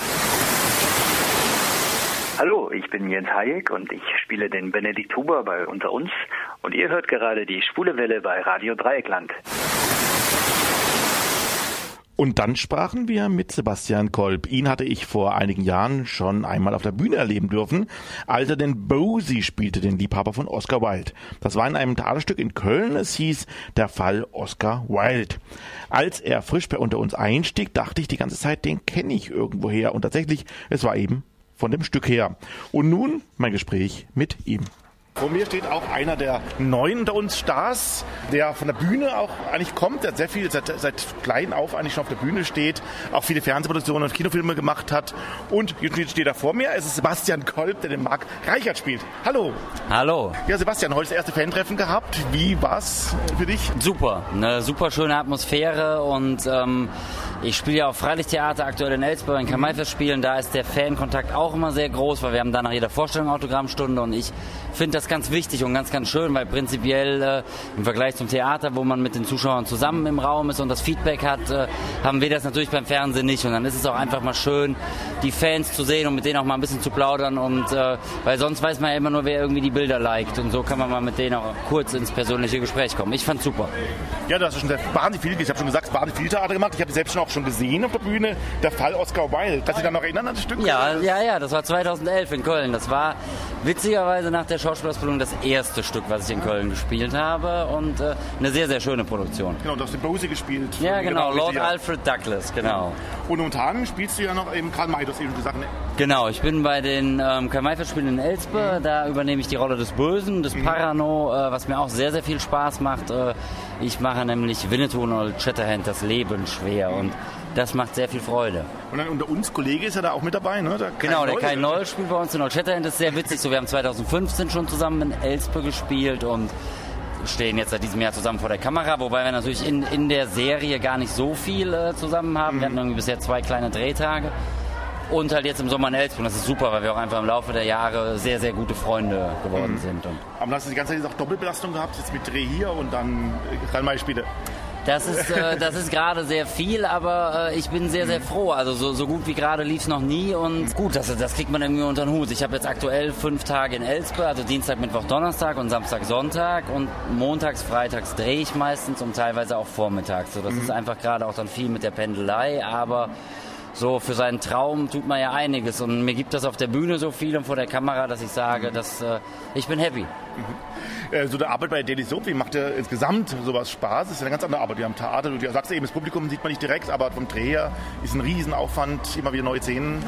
Hallo, ich bin Jens Hayek und ich spiele den Benedikt Huber bei Unter uns und ihr hört gerade die Schwule Welle bei Radio Dreieckland. Und dann sprachen wir mit Sebastian Kolb. Ihn hatte ich vor einigen Jahren schon einmal auf der Bühne erleben dürfen, als er den Bosie spielte, den Liebhaber von Oscar Wilde. Das war in einem Theaterstück in Köln. Es hieß Der Fall Oscar Wilde. Als er frisch bei unter uns einstieg, dachte ich die ganze Zeit, den kenne ich irgendwoher. Und tatsächlich, es war eben von dem Stück her. Und nun mein Gespräch mit ihm. Vor mir steht auch einer der neuen unter uns Stars, der von der Bühne auch eigentlich kommt, der sehr viel seit, seit klein auf eigentlich schon auf der Bühne steht, auch viele Fernsehproduktionen und Kinofilme gemacht hat. Und jetzt steht er vor mir, es ist Sebastian Kolb, der den Marc Reichert spielt. Hallo. Hallo. Ja, Sebastian, heute das erste Fantreffen gehabt. Wie war's für dich? Super, eine super schöne Atmosphäre und ähm, ich spiele ja auch Freilichttheater aktuell in Elsburg in Kamaifer spielen. Da ist der Fankontakt auch immer sehr groß, weil wir haben da nach jeder Vorstellung Autogrammstunde und ich finde das ganz wichtig und ganz, ganz schön, weil prinzipiell äh, im Vergleich zum Theater, wo man mit den Zuschauern zusammen im Raum ist und das Feedback hat, äh, haben wir das natürlich beim Fernsehen nicht. Und dann ist es auch einfach mal schön, die Fans zu sehen und mit denen auch mal ein bisschen zu plaudern. Und äh, weil sonst weiß man ja immer nur, wer irgendwie die Bilder liked. Und so kann man mal mit denen auch kurz ins persönliche Gespräch kommen. Ich fand's super. Ja, du hast schon wahnsinnig viel, ich habe schon gesagt, wahnsinnig viel Theater gemacht. Ich habe selbst schon auch schon gesehen auf der Bühne, der Fall Oscar Wilde. Kannst du dich da noch erinnern an das Stück? Ja, ja, ja, das war 2011 in Köln. Das war witzigerweise nach der Schauspielausbildung das erste Stück, was ich in Köln gespielt habe und äh, eine sehr, sehr schöne Produktion. Genau, du hast den Bose gespielt. Ja, genau, Lord Alfred Douglas, genau. Und momentan spielst du ja noch eben Karl May, das eben gesagt. Ne? Genau, ich bin bei den ähm, Karl May-Spielen in Elspe, mhm. da übernehme ich die Rolle des Bösen, des mhm. Parano, äh, was mir auch sehr, sehr viel Spaß macht. Äh, ich mache nämlich Winnetou und Old Shatterhand das Leben schwer und das macht sehr viel Freude. Und dann unter uns Kollege ist ja da auch mit dabei, ne? Der genau, der Kai Noll spielt bei uns in Old Shatterhand. Das ist sehr witzig. So, wir haben 2015 schon zusammen in Elspe gespielt und stehen jetzt seit diesem Jahr zusammen vor der Kamera, wobei wir natürlich in, in der Serie gar nicht so viel äh, zusammen haben. Mhm. Wir hatten irgendwie bisher zwei kleine Drehtage. und halt jetzt im Sommer in Elsburg. Das ist super, weil wir auch einfach im Laufe der Jahre sehr, sehr gute Freunde geworden Mhm. sind. Und Aber hast du die ganze Zeit auch Doppelbelastung gehabt, jetzt mit Dreh hier und dann äh, Rhein-Main-Spiele? Das ist, äh, das ist gerade sehr viel, aber äh, ich bin sehr, sehr froh. Also so, so gut wie gerade lief es noch nie und gut, das, das kriegt man irgendwie unter den Hut. Ich habe jetzt aktuell fünf Tage in Elspe, also Dienstag, Mittwoch, Donnerstag und Samstag, Sonntag und montags, freitags drehe ich meistens und teilweise auch vormittags. So, das ist einfach gerade auch dann viel mit der Pendelei, aber so für seinen Traum tut man ja einiges und mir gibt das auf der Bühne so viel und vor der Kamera, dass ich sage, dass äh, ich bin happy. Äh, so der Arbeit bei Daily Soap, wie macht dir insgesamt sowas Spaß? Das ist ja eine ganz andere Arbeit wie am Theater. Du sagst eben, das Publikum sieht man nicht direkt, aber vom Dreh her ist ein Riesenaufwand, immer wieder neue Szenen.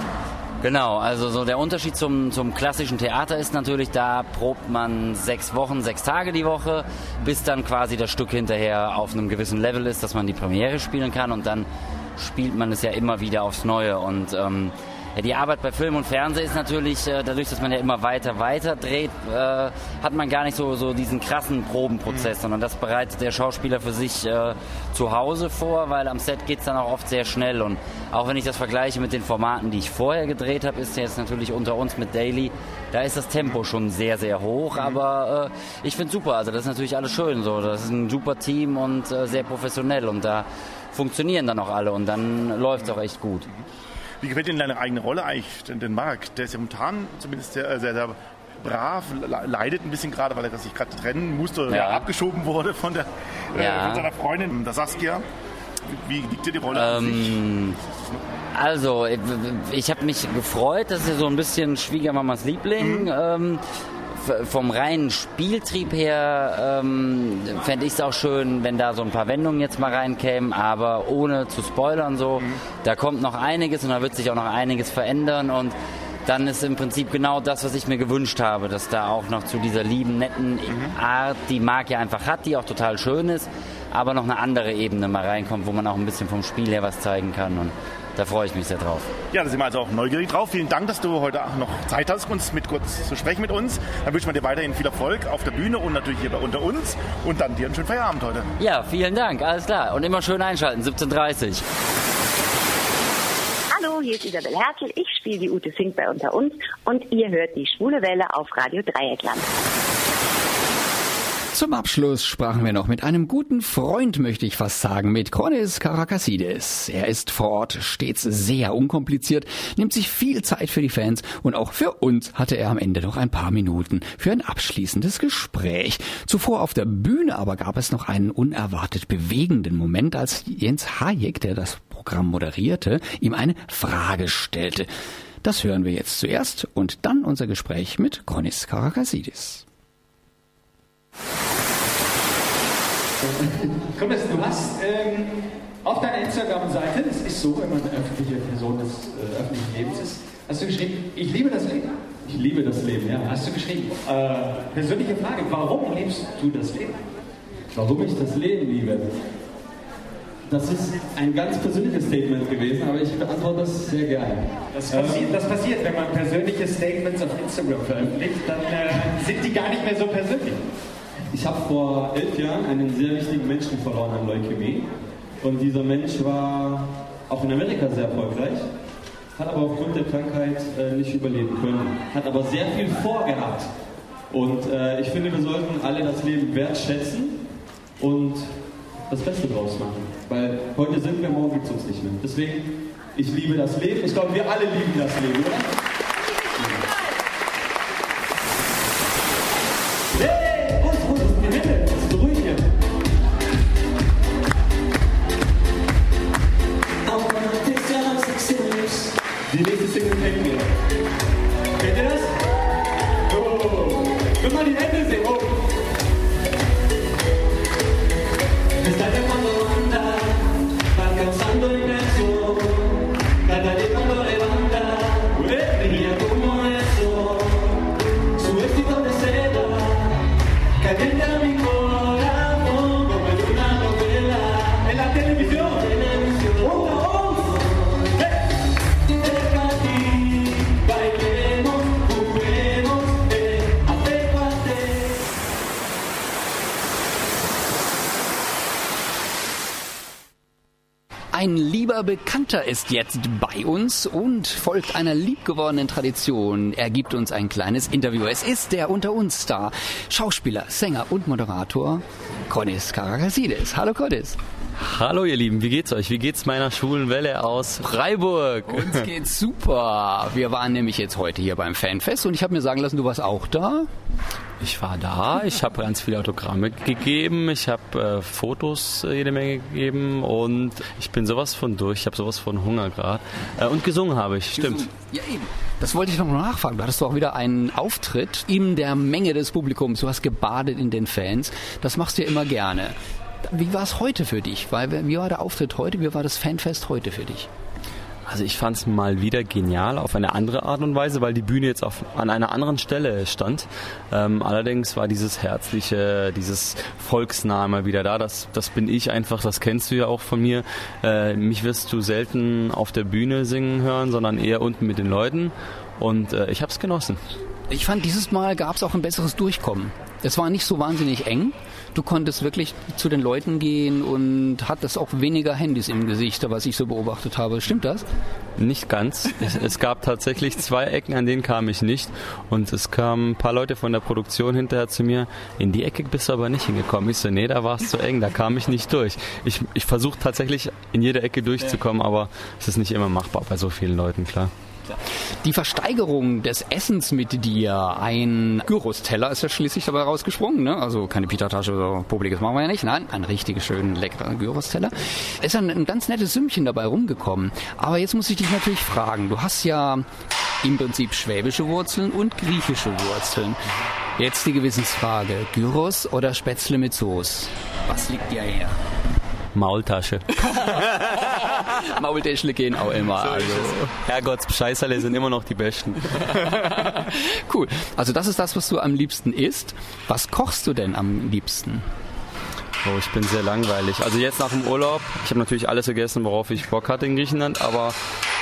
Genau, also so der Unterschied zum, zum klassischen Theater ist natürlich, da probt man sechs Wochen, sechs Tage die Woche, bis dann quasi das Stück hinterher auf einem gewissen Level ist, dass man die Premiere spielen kann und dann spielt man es ja immer wieder aufs Neue und ähm, ja, die Arbeit bei Film und Fernsehen ist natürlich, äh, dadurch, dass man ja immer weiter, weiter dreht, äh, hat man gar nicht so, so diesen krassen Probenprozess, sondern das bereitet der Schauspieler für sich äh, zu Hause vor, weil am Set geht's dann auch oft sehr schnell. Und auch wenn ich das vergleiche mit den Formaten, die ich vorher gedreht habe, ist jetzt natürlich unter uns mit Daily, da ist das Tempo schon sehr, sehr hoch, aber äh, ich finde super. Also das ist natürlich alles schön so. Das ist ein super Team und äh, sehr professionell und da funktionieren dann auch alle und dann läuft's auch echt gut. Wie gefällt dir denn deine eigene Rolle eigentlich, den, Marc? Der ist ja momentan zumindest sehr, sehr, sehr brav, le- leidet ein bisschen gerade, weil er sich gerade trennen musste oder Ja. abgeschoben wurde von, der, äh, Ja. von seiner Freundin, der Saskia. Wie, wie liegt dir die Rolle? Ähm, also, ich, ich habe mich gefreut, dass er so ein bisschen Schwiegermamas Liebling. Ähm, f- vom reinen Spieltrieb her ähm, fände ich es auch schön, wenn da so ein paar Wendungen jetzt mal reinkämen, aber ohne zu spoilern so. Da kommt noch einiges und da wird sich auch noch einiges verändern und dann ist im Prinzip genau das, was ich mir gewünscht habe, dass da auch noch zu dieser lieben, netten Art, die Marc ja einfach hat, die auch total schön ist, aber noch eine andere Ebene mal reinkommt, wo man auch ein bisschen vom Spiel her was zeigen kann und da freue ich mich sehr drauf. Ja, da sind wir also auch neugierig drauf. Vielen Dank, dass du heute auch noch Zeit hast, uns mit kurz zu sprechen mit uns. Dann wünschen wir dir weiterhin viel Erfolg auf der Bühne und natürlich hier bei unter uns. Und dann dir einen schönen Feierabend heute. Ja, vielen Dank, alles klar. Und immer schön einschalten, 17.30 Hallo, hier ist Isabel Hertel. Ich spiele die Ute Fink bei Unter uns und ihr hört die Schwule Welle auf Radio Dreieckland. Zum Abschluss sprachen wir noch mit einem guten Freund, möchte ich fast sagen, mit Kronis Karakasides. Er ist vor Ort stets sehr unkompliziert, nimmt sich viel Zeit für die Fans und auch für uns hatte er am Ende noch ein paar Minuten für ein abschließendes Gespräch. Zuvor auf der Bühne aber gab es noch einen unerwartet bewegenden Moment, als Jens Hayek, der das Programm moderierte, ihm eine Frage stellte. Das hören wir jetzt zuerst und dann unser Gespräch mit Kronis Karakasides. Jetzt, du hast ähm, auf deiner Instagram-Seite, das ist so, wenn man eine öffentliche Person des äh, öffentlichen Lebens ist, hast du geschrieben, ich liebe das Leben. Ich liebe das Leben, ja. Hast du geschrieben. Äh, persönliche Frage, warum liebst du das Leben? Warum ich das Leben liebe? Das ist ein ganz persönliches Statement gewesen, aber ich beantworte das sehr gerne. Das passiert, das passiert, wenn man persönliche Statements auf Instagram veröffentlicht, dann äh, sind die gar nicht mehr so persönlich. Ich habe vor elf Jahren einen sehr wichtigen Menschen verloren an Leukämie. Und dieser Mensch war auch in Amerika sehr erfolgreich, hat aber aufgrund der Krankheit äh, nicht überleben können, hat aber sehr viel vorgehabt. Und äh, ich finde, wir sollten alle das Leben wertschätzen und das Beste draus machen. Weil heute sind wir, morgen gibt es uns nicht mehr. Deswegen, ich liebe das Leben. Ich glaube, wir alle lieben das Leben, oder? Neuer Bekannter ist jetzt bei uns und folgt einer liebgewordenen Tradition. Er gibt uns ein kleines Interview. Es ist der unter uns Star, Schauspieler, Sänger und Moderator Konis Karakasides. Hallo Konis. Hallo ihr Lieben, wie geht's euch? Wie geht's meiner schwulen Welle aus Freiburg? Uns geht's super. Wir waren nämlich jetzt heute hier beim Fanfest und ich habe mir sagen lassen, du warst auch da. Ich war da, ich habe ganz viele Autogramme gegeben, ich habe äh, Fotos äh, jede Menge gegeben und ich bin sowas von durch, ich habe sowas von Hunger gerade. Äh, und gesungen habe ich, stimmt. Ja, eben. Das wollte ich noch nachfragen. Du hattest doch auch wieder einen Auftritt in der Menge des Publikums. Du hast gebadet in den Fans. Das machst du ja immer gerne. Wie war es heute für dich? Weil, wie war der Auftritt heute? Wie war das Fanfest heute für dich? Also ich fand es mal wieder genial auf eine andere Art und Weise, weil die Bühne jetzt auf, an einer anderen Stelle stand. Ähm, allerdings war dieses herzliche, dieses Volksnahe mal wieder da. Das, das bin ich einfach, das kennst du ja auch von mir. Äh, mich wirst du selten auf der Bühne singen hören, sondern eher unten mit den Leuten. Und äh, ich habe es genossen. Ich fand, dieses Mal gab es auch ein besseres Durchkommen. Es war nicht so wahnsinnig eng. Du konntest wirklich zu den Leuten gehen und hattest auch weniger Handys im Gesicht, was ich so beobachtet habe. Stimmt das? Nicht ganz. Es, gab tatsächlich zwei Ecken, an denen kam ich nicht. Und es kamen ein paar Leute von der Produktion hinterher zu mir. In die Ecke bist du aber nicht hingekommen. Ich so, nee, da war es zu eng, da kam ich nicht durch. Ich, ich versuche tatsächlich in jede Ecke durchzukommen, aber es ist nicht immer machbar bei so vielen Leuten, klar. Die Versteigerung des Essens mit dir, ein Gyros-Teller ist ja schließlich dabei rausgesprungen, ne? Also keine Pita-Tasche oder Publikes machen wir ja nicht. Nein, ein richtig schön leckerer Gyros-Teller. Ist ein, ein ganz nettes Sümmchen dabei rumgekommen. Aber jetzt muss ich dich natürlich fragen, du hast ja im Prinzip schwäbische Wurzeln und griechische Wurzeln. Jetzt die Gewissensfrage, Gyros oder Spätzle mit Soße? Was liegt dir her? Maultasche. Maultäschle gehen auch immer. So also. Herrgotts Scheißerle sind immer noch die besten. cool. Also das ist das, was du am liebsten isst. Was kochst du denn am liebsten? Oh, ich bin sehr langweilig. Also jetzt nach dem Urlaub, ich habe natürlich alles gegessen, worauf ich Bock hatte in Griechenland, aber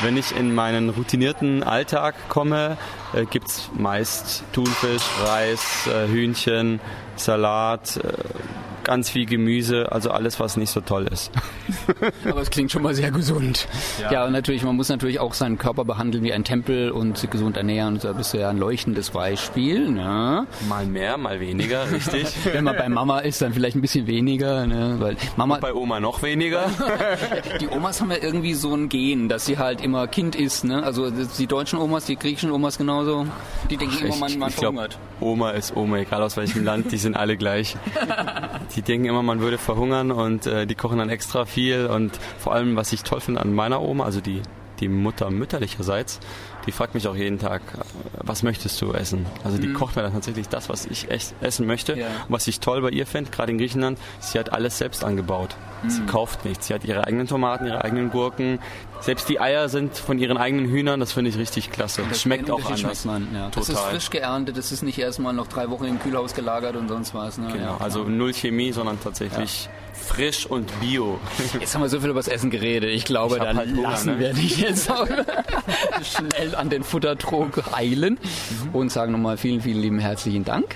wenn ich in meinen routinierten Alltag komme, äh, es meist Thunfisch, Reis, äh, Hühnchen, Salat, äh, ganz viel Gemüse, also alles, was nicht so toll ist. Aber es klingt schon mal sehr gesund. Ja. ja, und natürlich, man muss natürlich auch seinen Körper behandeln wie ein Tempel und gesund ernähren. Und da bist du ja ein leuchtendes Beispiel. Ne? Mal mehr, mal weniger, richtig. Wenn man bei Mama ist, dann vielleicht ein bisschen weniger. Ne? Weil Mama und bei Oma noch weniger. die Omas haben ja irgendwie so ein Gen, dass sie halt immer Kind ist. Ne? Also die deutschen Omas, die griechischen Omas genauso. Die denken Ach, immer, man, man verhungert. Oma ist Oma, egal aus welchem Land, die sind alle gleich. Die denken immer, man würde verhungern und äh, die kochen dann extra viel. Und vor allem, was ich toll finde an meiner Oma, also die, die Mutter mütterlicherseits, die fragt mich auch jeden Tag, was möchtest du essen? Also die mhm. kocht mir dann tatsächlich das, was ich echt essen möchte. Ja. Und was ich toll bei ihr finde, gerade in Griechenland, sie hat alles selbst angebaut. Mhm. Sie kauft nichts. Sie hat ihre eigenen Tomaten, ihre eigenen Gurken. Selbst die Eier sind von ihren eigenen Hühnern. Das finde ich richtig klasse. Das schmeckt auch anders. Man, ja. Total. Das ist frisch geerntet. Das ist nicht erstmal noch drei Wochen im Kühlhaus gelagert und sonst was. Ne? Genau. Ja, also null Chemie, sondern tatsächlich frisch und bio. Jetzt haben wir so viel über das Essen geredet. Ich glaube, ich da halt lassen ne? wir dich jetzt auch schnell an den Futtertrog heilen und sagen nochmal vielen, vielen lieben herzlichen Dank.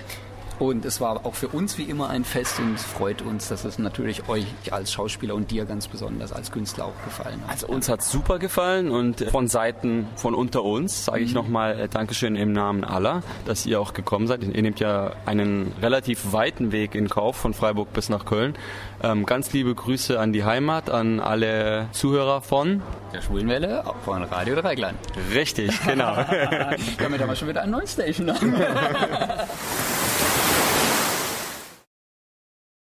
Und es war auch für uns wie immer ein Fest und es freut uns, dass es natürlich euch als Schauspieler und dir ganz besonders als Künstler auch gefallen hat. Also uns hat es super gefallen und von Seiten von unter uns sage ich mhm. nochmal äh, Dankeschön im Namen aller, dass ihr auch gekommen seid. Ihr nehmt ja einen relativ weiten Weg in Kauf von Freiburg bis nach Köln. Ähm, ganz liebe Grüße an die Heimat, an alle Zuhörer von der Schwulenwelle von Radio Dreigland. Richtig, genau. Damit haben wir schon wieder einen neuen Station.